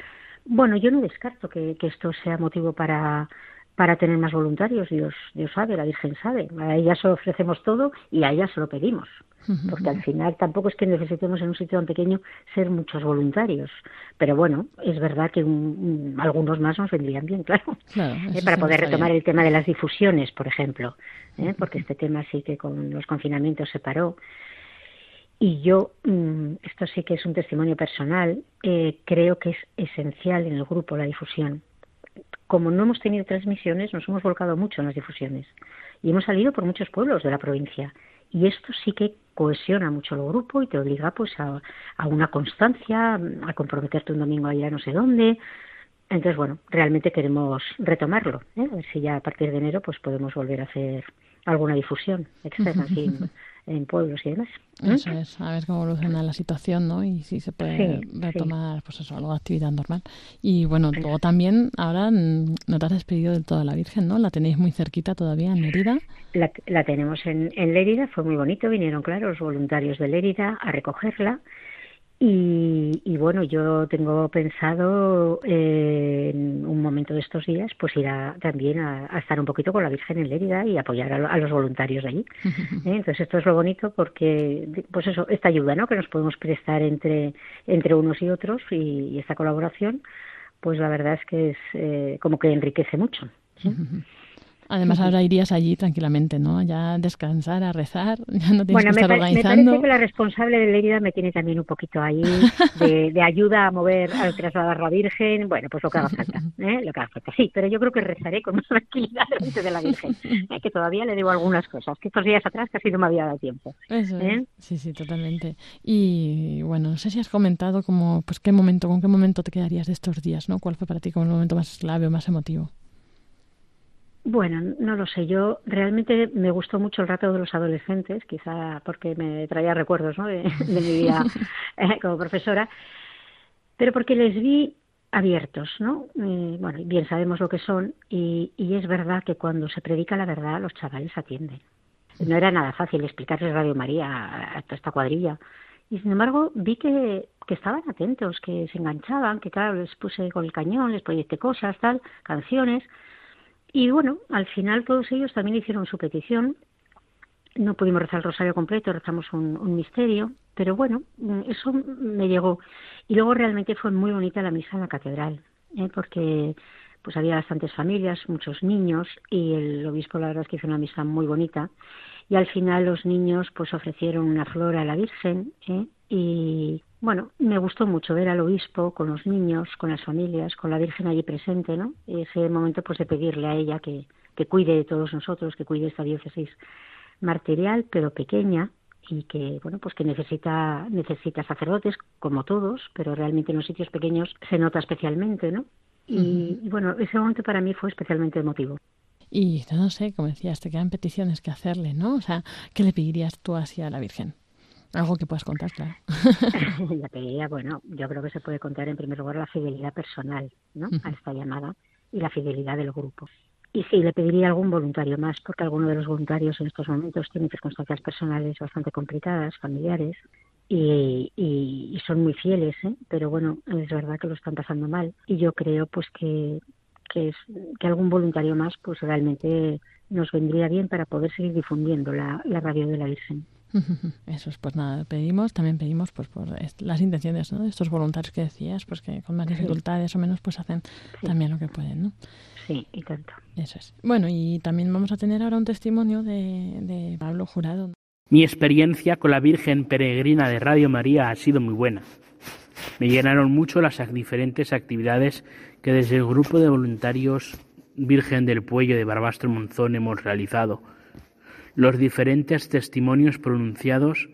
bueno, yo no descarto que, que esto sea motivo para para tener más voluntarios. Dios, Dios sabe, la Virgen sabe. A ella se lo ofrecemos todo y a ella se lo pedimos porque al final tampoco es que necesitemos en un sitio tan pequeño ser muchos voluntarios. Pero bueno, es verdad que un- un- algunos más nos vendrían bien, [laughs] claro. Claro, Eh, para poder retomar bien. el tema de las difusiones, por ejemplo, ¿eh? porque este tema sí que con los confinamientos se paró. Y yo, mm, esto sí que es un testimonio personal, eh, creo que es esencial en el grupo la difusión. Como no hemos tenido transmisiones, nos hemos volcado mucho en las difusiones y hemos salido por muchos pueblos de la provincia Y esto sí que cohesiona mucho el grupo y te obliga pues a, una constancia, a comprometerte un domingo a no sé dónde. Entonces, bueno, realmente queremos retomarlo. ¿eh? A ver si ya a partir de enero pues podemos volver a hacer alguna difusión externa así [laughs] en, pueblos y demás. Eso es, a ver cómo evoluciona la situación, ¿no? Y si se puede Sí, retomar, pues eso, algo de actividad normal. Y bueno, luego también, ahora mm, no te has despedido del todo la Virgen, ¿no? La tenéis muy cerquita todavía en Mérida. La, la tenemos en, en Lérida, fue muy bonito, vinieron, claro, los voluntarios de Lérida a recogerla. Y, y bueno, yo tengo pensado eh, en un momento de estos días, pues ir a, también a, a estar un poquito con la Virgen en Lérida y apoyar a, lo- a los voluntarios de allí. [laughs] ¿eh? Entonces esto es lo bonito porque, pues eso, esta ayuda, ¿no? Que nos podemos prestar entre, entre unos y otros y, y esta colaboración, pues la verdad es que es eh, como que enriquece mucho. ¿sí? [laughs] Además, ahora irías allí tranquilamente, ¿no? Ya a descansar, a rezar, [laughs] ya no tienes Bueno, que me, estar pa- me organizando. parece que la responsable de Lérida me tiene también un poquito ahí [laughs] de, de ayuda a mover, al trasladar la Virgen. Bueno, pues lo que haga falta, [laughs] ¿eh? lo que haga falta. Sí, pero yo creo que rezaré con más tranquilidad delante de la Virgen, ¿eh? que todavía le debo algunas cosas, que estos días atrás casi no me había dado tiempo. Eso ¿eh? Sí, sí, totalmente. Y bueno, no sé si has comentado como, pues qué momento, con qué momento te quedarías de estos días, ¿no? ¿Cuál fue para ti como el momento más clave o más emotivo? Bueno, no lo sé. Yo realmente me gustó mucho el rato de los adolescentes, quizá porque me traía recuerdos ¿no? de, de mi vida [laughs] eh, como profesora, pero porque les vi abiertos, ¿no? Eh, bueno, bien sabemos lo que son y, y es verdad que cuando se predica la verdad los chavales atienden. No era nada fácil explicarles Radio María a, a toda esta cuadrilla. Y sin embargo vi que, que estaban atentos, que se enganchaban, que claro, les puse con el cañón, les proyecté cosas, tal, canciones. Y bueno, al final todos ellos también hicieron su petición. No pudimos rezar el rosario completo, rezamos un, un misterio, pero bueno, mm, eso me llegó. Y luego realmente fue muy bonita la misa en la catedral, ¿eh? porque pues había bastantes familias, muchos niños, y el obispo la verdad es que hizo una misa muy bonita. Y al final los niños pues ofrecieron una flor a la Virgen, ¿eh? y bueno, me gustó mucho ver al obispo con los niños, con las familias, con la Virgen allí presente, ¿no? Ese momento pues de pedirle a ella que, que cuide de todos nosotros, que cuide esta diócesis martirial, pero pequeña, y que bueno pues que necesita necesita sacerdotes como todos pero realmente en los sitios pequeños se nota especialmente no y, y bueno ese momento para mí fue especialmente emotivo Y no sé, como decías, te quedan peticiones que hacerle, ¿no? O sea, ¿qué le pedirías tú así a la Virgen? Algo que puedas contar, claro. [laughs] diría, bueno, yo creo que se puede contar en primer lugar la fidelidad personal, ¿no? A esta llamada y la fidelidad del grupo. Y sí, le pediría algún voluntario más, porque alguno de los voluntarios en estos momentos tiene circunstancias personales bastante complicadas, familiares, y, y, y son muy fieles, ¿eh? pero bueno, es verdad que lo están pasando mal. Y yo creo pues que, que, es, que algún voluntario más pues realmente nos vendría bien para poder seguir difundiendo la, la radio de la Virgen. Eso es, pues nada, pedimos, también pedimos pues por las intenciones ¿no? de estos voluntarios que decías, pues que con más Sí. dificultades o menos pues hacen también lo que pueden, ¿no? Sí, y tanto. Eso es. Bueno, y también vamos a tener ahora un testimonio de, de Pablo Jurado. Mi experiencia con la Virgen Peregrina de Radio María ha sido muy buena. Me llenaron mucho las diferentes actividades que desde el grupo de voluntarios Virgen del Puello de Barbastro Monzón hemos realizado. Los diferentes testimonios pronunciados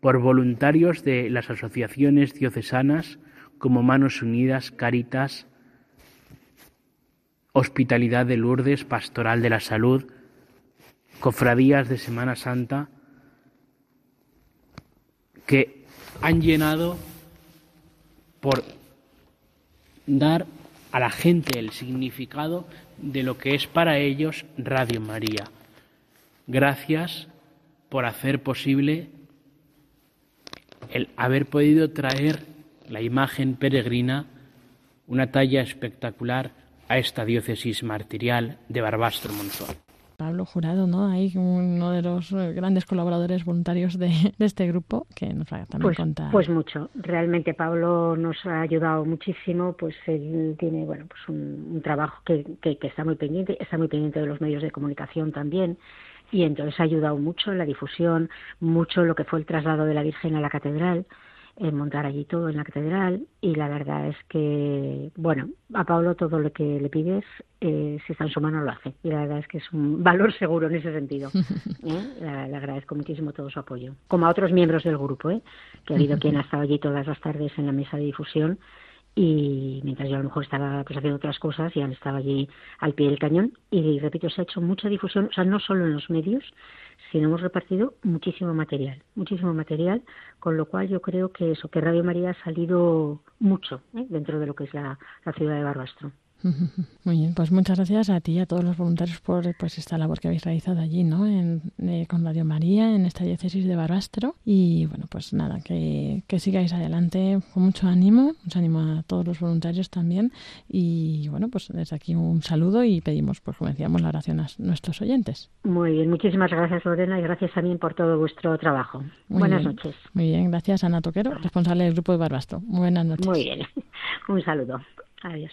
por voluntarios de las asociaciones diocesanas como Manos Unidas, Caritas, Hospitalidad de Lourdes, Pastoral de la Salud, Cofradías de Semana Santa, que han llenado por dar a la gente el significado de lo que es para ellos Radio María. Gracias por hacer posible el haber podido traer la imagen peregrina, una talla espectacular, a esta diócesis martirial de Barbastro Monzón. Pablo Jurado, ¿no? Ahí uno de los eh, grandes colaboradores voluntarios de, de este grupo que nos va a también Pues, contar. pues mucho. Realmente Pablo nos ha ayudado muchísimo. Pues él tiene bueno pues un, un trabajo que, que, que está muy pendiente, está muy pendiente de los medios de comunicación también. Y entonces ha ayudado mucho en la difusión, mucho lo que fue el traslado de la Virgen a la catedral. en montar allí todo en la catedral y la verdad es que, bueno, a Pablo todo lo que le pides, eh, si está en su mano lo hace y la verdad es que es un [laughs] valor seguro en ese sentido. [laughs] ¿eh? Le, le agradezco muchísimo todo su apoyo. Como a otros miembros del grupo, ¿eh? que ha habido quien ha estado allí todas las tardes en la mesa de difusión y mientras yo a lo mejor estaba pues haciendo otras cosas y han estado allí al pie del cañón y repito se ha hecho mucha difusión o sea no solo en los medios sino hemos repartido muchísimo material muchísimo material con lo cual yo creo que eso que Radio María ha salido mucho ¿eh? dentro de lo que es la, la ciudad de Barbastro [laughs] Muy bien, pues muchas gracias a ti y a todos los voluntarios por pues esta labor que habéis realizado allí, ¿no? En, eh, con Radio María, en esta diócesis de Barbastro. Y bueno, pues nada, que, que sigáis adelante con mucho ánimo, mucho ánimo a todos los voluntarios también. Y bueno, pues desde aquí un saludo y pedimos, pues como decíamos, la oración a nuestros oyentes. muy bien muchísimas gracias Lorena y gracias también por todo vuestro trabajo Muy buenas bien. noches Muy bien, gracias Ana Toquero, responsable del grupo de Barbastro. Muy buenas noches. muy bien [laughs] un saludo adiós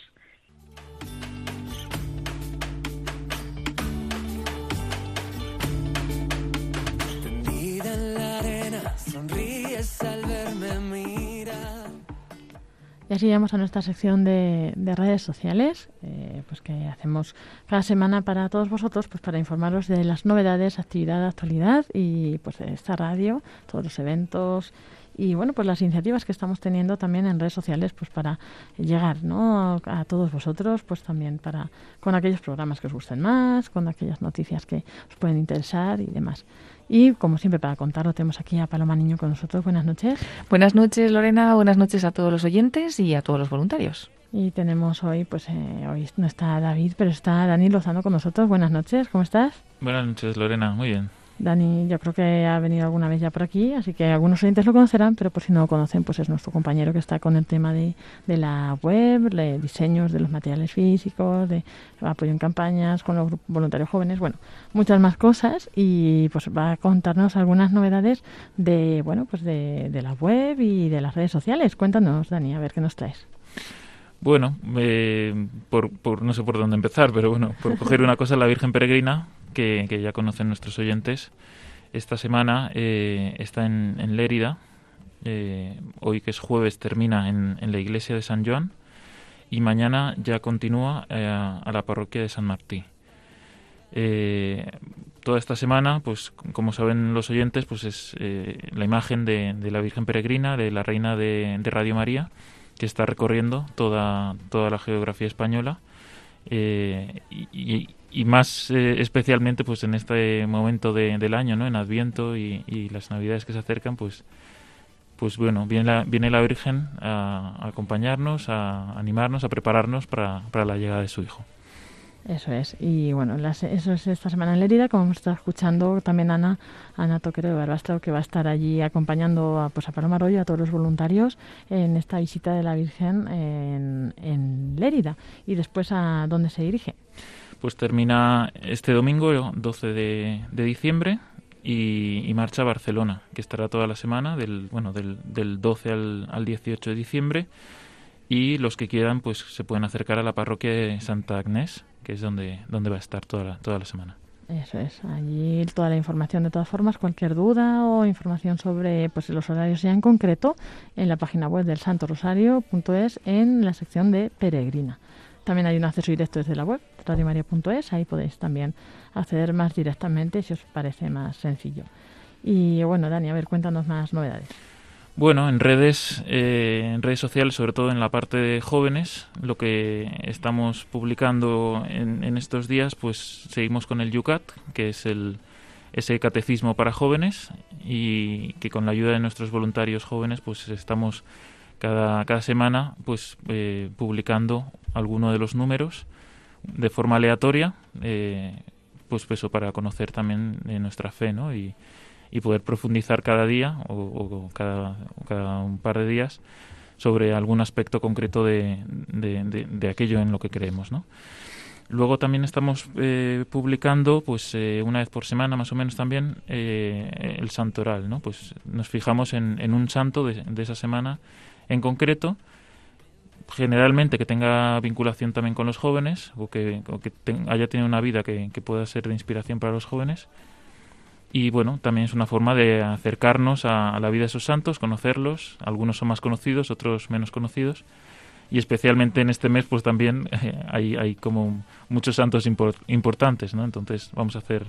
Y así llegamos a nuestra sección de, de redes sociales, eh, pues que hacemos cada semana para todos vosotros, pues para informaros de las novedades, actividad, actualidad y pues de esta radio, todos los eventos y bueno, pues las iniciativas que estamos teniendo también en redes sociales, pues para llegar, ¿no? A, a todos vosotros, pues también para con aquellos programas que os gusten más, con aquellas noticias que os pueden interesar y demás. Y como siempre para contarlo tenemos aquí a Paloma Niño con nosotros. Buenas noches. Buenas noches, Lorena. Buenas noches a todos los oyentes y a todos los voluntarios. Y tenemos hoy, pues eh, hoy no está David, pero está Dani Lozano con nosotros. Buenas noches, ¿cómo estás? Buenas noches, Lorena. Muy bien. Dani, yo creo que ha venido alguna vez ya por aquí, así que algunos oyentes lo conocerán, pero por si no lo conocen, pues es nuestro compañero que está con el tema de, de la web, de diseños de los materiales físicos, de apoyo en campañas con los voluntarios jóvenes, bueno, muchas más cosas y pues va a contarnos algunas novedades de, bueno, pues de, de la web y de las redes sociales. Cuéntanos, Dani, a ver qué nos traes. Bueno, eh, por, por no sé por dónde empezar, pero bueno, por coger una cosa, la Virgen Peregrina, que, que ya conocen nuestros oyentes, esta semana eh, está en, en Lérida. Eh, hoy que es jueves termina en, en la iglesia de San Joan y mañana ya continúa eh, a la parroquia de San Martí. Eh, toda esta semana, pues como saben los oyentes, pues es eh, la imagen de, de la Virgen Peregrina, de la Reina de, de Radio María, que está recorriendo toda, toda la geografía española eh, y- y más eh, especialmente pues en este momento de- del año, ¿no? En Adviento y, las Navidades que se acercan, pues pues bueno, viene la, viene la Virgen a, acompañarnos, a animarnos, a prepararnos para, para la llegada de su Hijo. Eso es. Y bueno, las- eso es esta semana en Lérida, como hemos estado escuchando también Ana, Ana Toquero de Barbastro, que va a estar allí acompañando a, pues, a Paloma Arroyo a todos los voluntarios en esta visita de la Virgen en, en Lérida. Y después, ¿a dónde se dirige? Pues termina este domingo, 12 de, diciembre, y, marcha a Barcelona, que estará toda la semana, del, bueno, del, del 12 al, al 18 de diciembre. Y los que quieran, pues se pueden acercar a la parroquia de Santa Agnés, que es donde, donde va a estar toda la, toda la semana. Eso es, allí toda la información de todas formas, cualquier duda o información sobre pues los horarios ya en concreto en la página web del Santo Rosario.es en la sección de peregrina. También hay un acceso directo desde la web, radiomaria.es, ahí podéis también acceder más directamente si os parece más sencillo. Y bueno, Dani, a ver, cuéntanos más novedades. Bueno, en redes, eh, en redes sociales, sobre todo en la parte de jóvenes, lo que estamos publicando en, en estos días, pues seguimos con el Yucat, que es el ese catecismo para jóvenes y que con la ayuda de nuestros voluntarios jóvenes, pues estamos cada, cada semana, pues eh, publicando alguno de los números de forma aleatoria, eh, pues eso para conocer también eh, nuestra fe, ¿no? Y, y poder profundizar cada día o, o cada, cada un par de días sobre algún aspecto concreto de, de, de- de aquello en lo que creemos, ¿no? Luego también estamos eh, publicando, pues eh, una vez por semana más o menos también, eh, el santoral, ¿no? Pues nos fijamos en, en un santo de, de esa semana en concreto, generalmente que tenga vinculación también con los jóvenes o que, o que ten- haya tenido una vida que, que pueda ser de inspiración para los jóvenes y bueno, también es una forma de acercarnos a, a la vida de esos santos, conocerlos. Algunos son más conocidos, otros menos conocidos. Y especialmente en este mes, pues también [laughs] eh, hay, hay como muchos santos impor- importantes, ¿no? Entonces vamos a hacer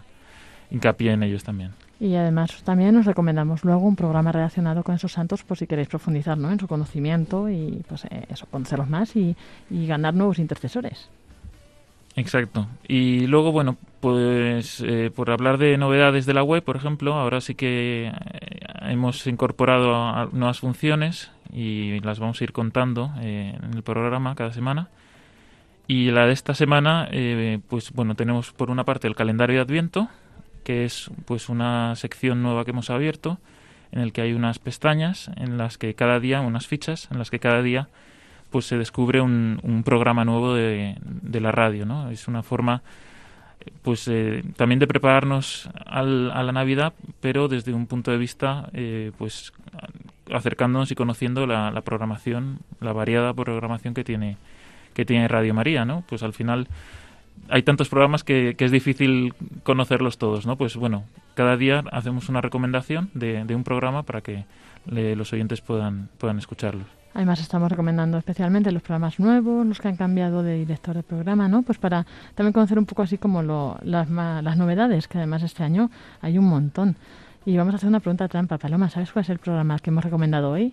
hincapié en ellos también. Y además también os recomendamos luego un programa relacionado con esos santos por si queréis profundizar ¿no? en su conocimiento y pues eh, eso, conocerlos más y, y ganar nuevos intercesores. Exacto. Y luego, bueno, pues eh, por hablar de novedades de la web, por ejemplo, ahora sí que eh, hemos incorporado a- nuevas funciones y las vamos a ir contando eh, en el programa cada semana. Y la de esta semana, eh, pues bueno, tenemos por una parte el calendario de Adviento, que es pues una sección nueva que hemos abierto, en el que hay unas pestañas en las que cada día, unas fichas, en las que cada día pues se descubre un, un programa nuevo de, de la radio, ¿no? Es una forma pues eh, también de prepararnos al- a la Navidad, pero desde un punto de vista eh, pues acercándonos y conociendo la, la programación, la variada programación que tiene que tiene Radio María, ¿no? Pues al final hay tantos programas que, es difícil conocerlos todos, ¿no? Pues bueno, cada día hacemos una recomendación de, de un programa para que le- los oyentes puedan, puedan escucharlos. Además estamos recomendando especialmente los programas nuevos, los que han cambiado de director de programa, ¿no? Pues para también conocer un poco así como lo, las, las novedades, que además este año hay un montón. Y vamos a hacer una pregunta trampa. Paloma, ¿sabes cuál es el programa que hemos recomendado hoy?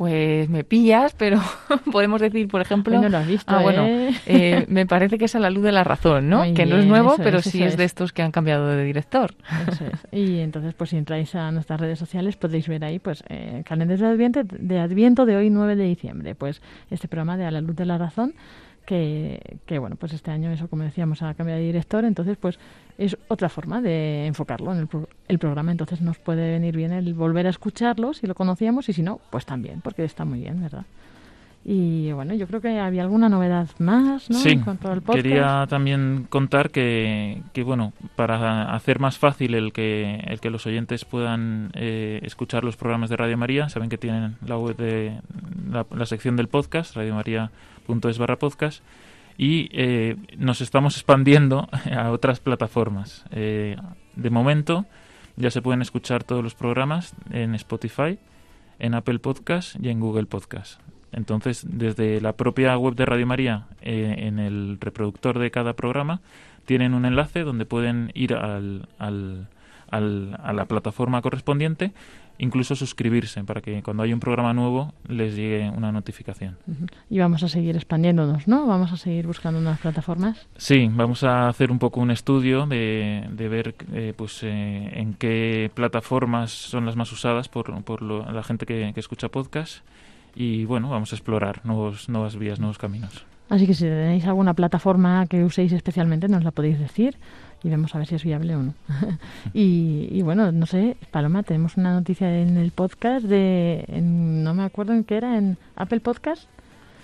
Pues me pillas, pero [laughs] podemos decir, por ejemplo... No lo has visto, ah, bueno, ¿eh? eh, [laughs] me parece que es a la luz de la razón, ¿no? Muy que no es nuevo, pero es, sí es de es. estos que han cambiado de director. Eso es. Y entonces, pues si entráis a nuestras redes sociales, podéis ver ahí, pues, eh, calendario de Adviento, de Adviento de hoy, 9 de diciembre. Pues este programa de A la Luz de la Razón, que, que bueno, pues este año, eso como decíamos, ha cambiado de director, entonces, pues es otra forma de enfocarlo en el, pro- el programa. Entonces nos puede venir bien el volver a escucharlo, si lo conocíamos, y si no, pues también, porque está muy bien, ¿verdad? Y bueno, yo creo que había alguna novedad más, ¿no? Sí, En cuanto al podcast. quería también contar que, que, bueno, para hacer más fácil el que, el que los oyentes puedan eh, escuchar los programas de Radio María, saben que tienen la web de la, la sección del podcast, radiomaria.es barra podcast, y eh, nos estamos expandiendo [laughs] a otras plataformas. Eh, de momento ya se pueden escuchar todos los programas en Spotify, en Apple Podcast y en Google Podcast. Entonces, desde la propia web de Radio María, eh, en el reproductor de cada programa, tienen un enlace donde pueden ir al, al- a la plataforma correspondiente, incluso suscribirse para que cuando hay un programa nuevo les llegue una notificación. Y vamos a seguir expandiéndonos, ¿no? Vamos a seguir buscando unas plataformas. Sí, vamos a hacer un poco un estudio de, de ver eh, pues eh, en qué plataformas son las más usadas por, por lo- la gente que, que escucha podcast y bueno, vamos a explorar nuevos, nuevas vías, nuevos caminos. Así que si tenéis alguna plataforma que uséis especialmente, nos la podéis decir y vemos a ver si es viable o no. [laughs] y, y bueno, no sé, Paloma, tenemos una noticia en el podcast de, en- no me acuerdo en qué era, en Apple Podcast.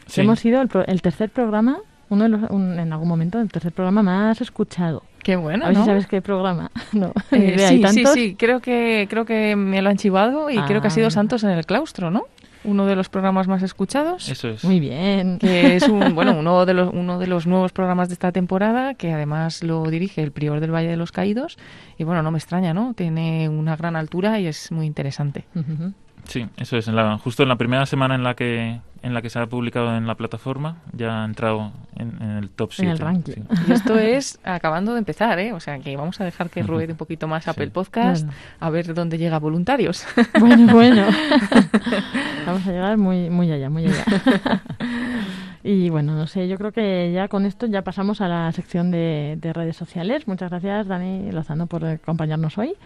Sí. Hemos sido el, el tercer programa, uno de los, un- en algún momento, el tercer programa más escuchado. Qué bueno, A ver ¿no? si sabes qué programa. [laughs] no, [laughs] Eh, sí, ¿hay sí, sí, creo que, creo que me lo han chivado y creo que ha sido Ah. Santos en el Claustro, ¿no? Uno de los programas más escuchados. Eso es. Muy bien. Que es un, [laughs] bueno, uno de los uno de los nuevos programas de esta temporada, que además lo dirige el prior del Valle de los Caídos. Y bueno, no me extraña, ¿no? Tiene una gran altura y es muy interesante. Sí, eso es. En la, justo en la primera semana en la que en la que se ha publicado en la plataforma ya ha entrado en, en el top 7. En el ranking. Y esto es acabando de empezar, ¿eh? O sea que vamos a dejar que ruede un poquito más Apple Podcast, a ver dónde llega voluntarios. [laughs] Bueno, bueno. [laughs] Vamos a llegar muy, muy allá, muy allá. [laughs] Y bueno, no sé, yo creo que ya con esto ya pasamos a la sección de, de redes sociales. Muchas gracias, Dani Lozano, por acompañarnos hoy.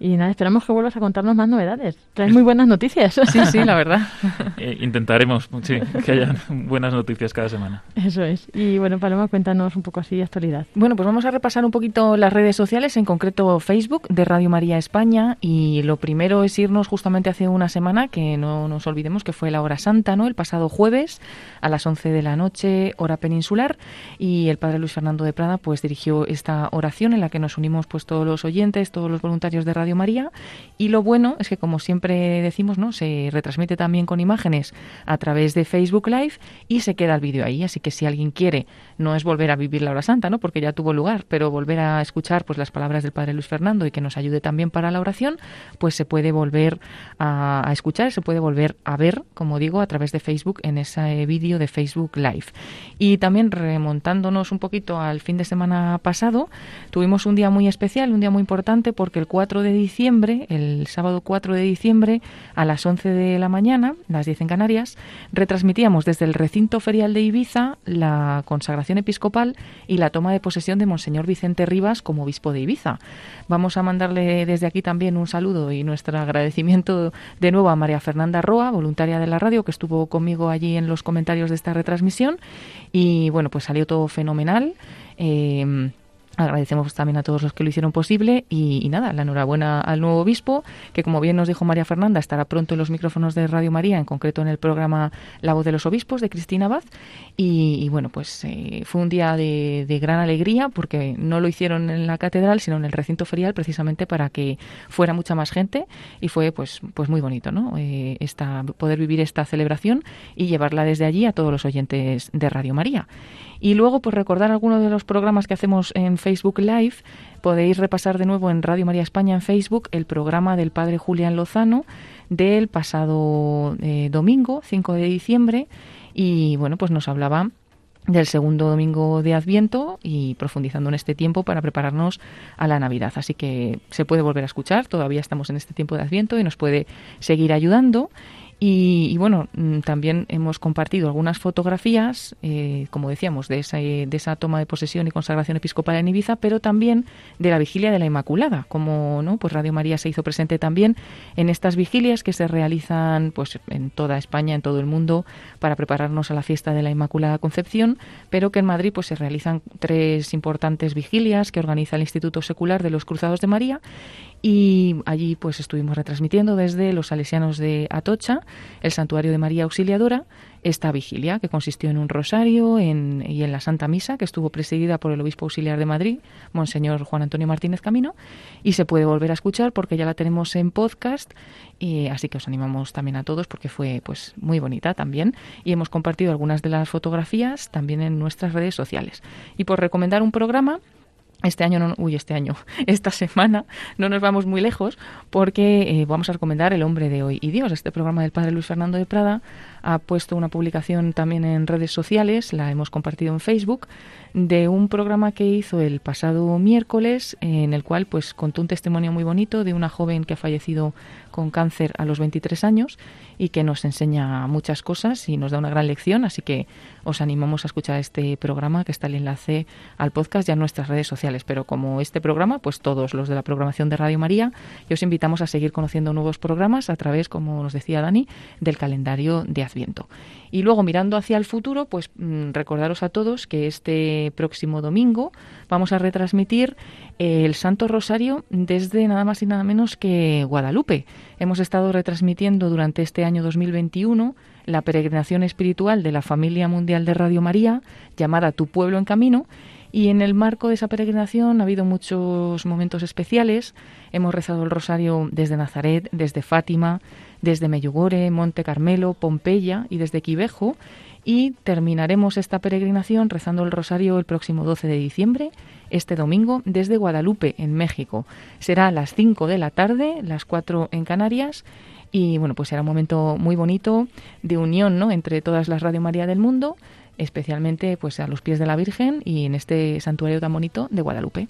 Y nada, esperamos que vuelvas a contarnos más novedades. Traes muy buenas noticias. Sí, sí, la verdad. [laughs] Eh, intentaremos sí, que haya buenas noticias cada semana. Eso es. Y bueno, Paloma, cuéntanos un poco así de actualidad. Bueno, pues vamos a repasar un poquito las redes sociales, en concreto Facebook de Radio María España. Y lo primero es irnos justamente hace una semana, que no nos olvidemos que fue la hora santa, ¿no? El pasado jueves a las 11 de la noche, hora peninsular. Y el padre Luis Fernando de Prada, pues dirigió esta oración en la que nos unimos, pues todos los oyentes, todos los voluntarios de Radio Radio María. Y lo bueno es que, como siempre decimos, ¿no? se retransmite también con imágenes a través de Facebook Live y se queda el vídeo ahí. Así que si alguien quiere, no es volver a vivir la hora santa, ¿no? porque ya tuvo lugar, pero volver a escuchar pues, las palabras del Padre Luis Fernando y que nos ayude también para la oración, pues se puede volver a, a escuchar, se puede volver a ver, como digo, a través de Facebook en ese vídeo de Facebook Live. Y también remontándonos un poquito al fin de semana pasado, tuvimos un día muy especial, un día muy importante, porque el 4 de diciembre, el sábado 4 de diciembre, a las 11 de la mañana, las 10 en Canarias, retransmitíamos desde el recinto ferial de Ibiza la consagración episcopal y la toma de posesión de Monseñor Vicente Rivas como obispo de Ibiza. Vamos a mandarle desde aquí también un saludo y nuestro agradecimiento de nuevo a María Fernanda Roa, voluntaria de la radio, que estuvo conmigo allí en los comentarios de esta retransmisión. Y bueno, pues salió todo fenomenal. Eh, Agradecemos también a todos los que lo hicieron posible y, nada, la enhorabuena al nuevo obispo, que como bien nos dijo María Fernanda, estará pronto en los micrófonos de Radio María, en concreto en el programa La voz de los obispos de Cristina Abad. Y, y bueno, pues eh, fue un día de, de, gran alegría porque no lo hicieron en la catedral, sino en el recinto ferial, precisamente para que fuera mucha más gente y fue pues, pues muy bonito, ¿no? Eh, esta, poder vivir esta celebración y llevarla desde allí a todos los oyentes de Radio María. Y luego, pues recordar algunos de los programas que hacemos en Facebook Live. Podéis repasar de nuevo en Radio María España en Facebook el programa del Padre Julián Lozano del pasado eh, domingo, 5 de diciembre. Y bueno, pues nos hablaba del segundo domingo de Adviento y profundizando en este tiempo para prepararnos a la Navidad. Así que se puede volver a escuchar, todavía estamos en este tiempo de Adviento y nos puede seguir ayudando. Y, bueno, también hemos compartido algunas fotografías, eh, como decíamos, de esa, de esa toma de posesión y consagración episcopal en Ibiza, pero también de la vigilia de la Inmaculada, como no, pues Radio María se hizo presente también en estas vigilias que se realizan pues en toda España, en todo el mundo, para prepararnos a la fiesta de la Inmaculada Concepción, pero que en Madrid pues se realizan tres importantes vigilias que organiza el Instituto Secular de los Cruzados de María y allí pues estuvimos retransmitiendo desde los salesianos de Atocha, el santuario de María Auxiliadora, esta vigilia que consistió en un rosario en, y en la Santa Misa que estuvo presidida por el obispo auxiliar de Madrid, Monseñor Juan Antonio Martínez Camino, y se puede volver a escuchar porque ya la tenemos en podcast, y así que os animamos también a todos porque fue pues muy bonita también y hemos compartido algunas de las fotografías también en nuestras redes sociales. Y por recomendar un programa este año, no, uy, este año, [laughs] esta semana no nos vamos muy lejos porque eh, vamos a recomendar El hombre de hoy y Dios. Este programa del padre Luis Fernando de Prada ha puesto una publicación también en redes sociales, la hemos compartido en Facebook, de un programa que hizo el pasado miércoles en el cual pues contó un testimonio muy bonito de una joven que ha fallecido con cáncer a los 23 años y que nos enseña muchas cosas y nos da una gran lección, así que os animamos a escuchar este programa que está el enlace al podcast ya en nuestras redes sociales, pero como este programa, pues todos los de la programación de Radio María, y os invitamos a seguir conociendo nuevos programas a través, como nos decía Dani, del calendario de Adviento. Y luego mirando hacia el futuro, pues mmm, recordaros a todos que este próximo domingo vamos a retransmitir el Santo Rosario desde nada más y nada menos que Guadalupe. Hemos estado retransmitiendo durante este año 2021 la peregrinación espiritual de la familia mundial de Radio María, llamada Tu pueblo en camino, y en el marco de esa peregrinación ha habido muchos momentos especiales. Hemos rezado el rosario desde Nazaret, desde Fátima, desde Meyugore, Monte Carmelo, Pompeya y desde Quivejo. Y terminaremos esta peregrinación rezando el rosario el próximo 12 de diciembre, este domingo, desde Guadalupe, en México. Será a las 5 de la tarde, las 4 en Canarias. Y bueno, pues será un momento muy bonito de unión ¿no? entre todas las Radio María del mundo especialmente pues a los pies de la Virgen y en este santuario tan bonito de Guadalupe.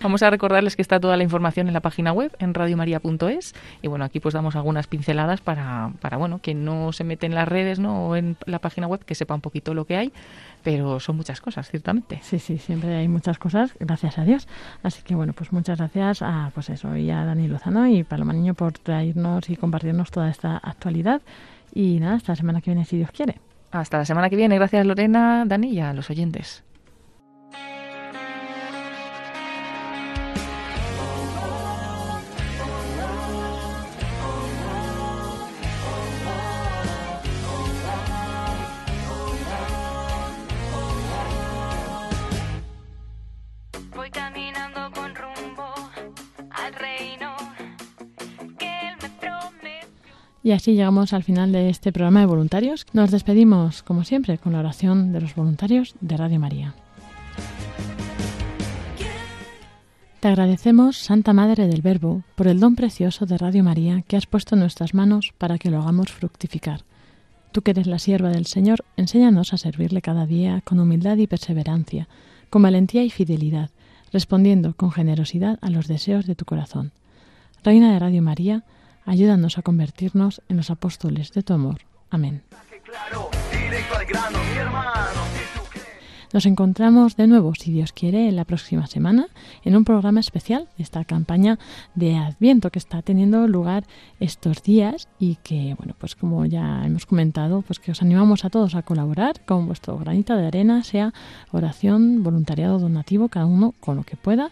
Vamos a recordarles que está toda la información en la página web, en radiomaria.es. Y bueno, aquí pues damos algunas pinceladas para, para, bueno, quien no se mete en las redes ¿no? o en la página web, que sepa un poquito lo que hay. Pero son muchas cosas, ciertamente. Sí, sí, siempre hay muchas cosas, gracias a Dios. Así que bueno, pues muchas gracias a, pues eso, y a Dani Lozano y Paloma Niño por traernos y compartirnos toda esta actualidad. Y nada, hasta la semana que viene, si Dios quiere. Hasta la semana que viene. Gracias Lorena, Dani y a los oyentes. Y así llegamos al final de este programa de voluntarios. Nos despedimos, como siempre, con la oración de los voluntarios de Radio María. Te agradecemos, Santa Madre del Verbo, por el don precioso de Radio María que has puesto en nuestras manos para que lo hagamos fructificar. Tú que eres la sierva del Señor, enséñanos a servirle cada día con humildad y perseverancia, con valentía y fidelidad, respondiendo con generosidad a los deseos de tu corazón. Reina de Radio María, ayúdanos a convertirnos en los apóstoles de tu amor. Amén. Nos encontramos de nuevo, si Dios quiere, la próxima semana en un programa especial de esta campaña de Adviento que está teniendo lugar estos días y que, bueno, pues como ya hemos comentado, pues que os animamos a todos a colaborar con vuestro granito de arena, sea oración, voluntariado, donativo, cada uno con lo que pueda.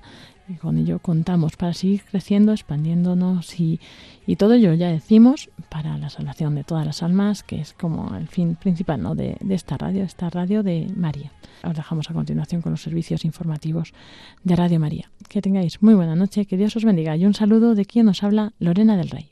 Con ello contamos para seguir creciendo, expandiéndonos y, y todo ello ya decimos para la salvación de todas las almas, que es como el fin principal ¿no? de, de esta radio, esta radio de María. Os dejamos a continuación con los servicios informativos de Radio María. Que tengáis muy buena noche, que Dios os bendiga y un saludo de quien nos habla, Lorena del Rey.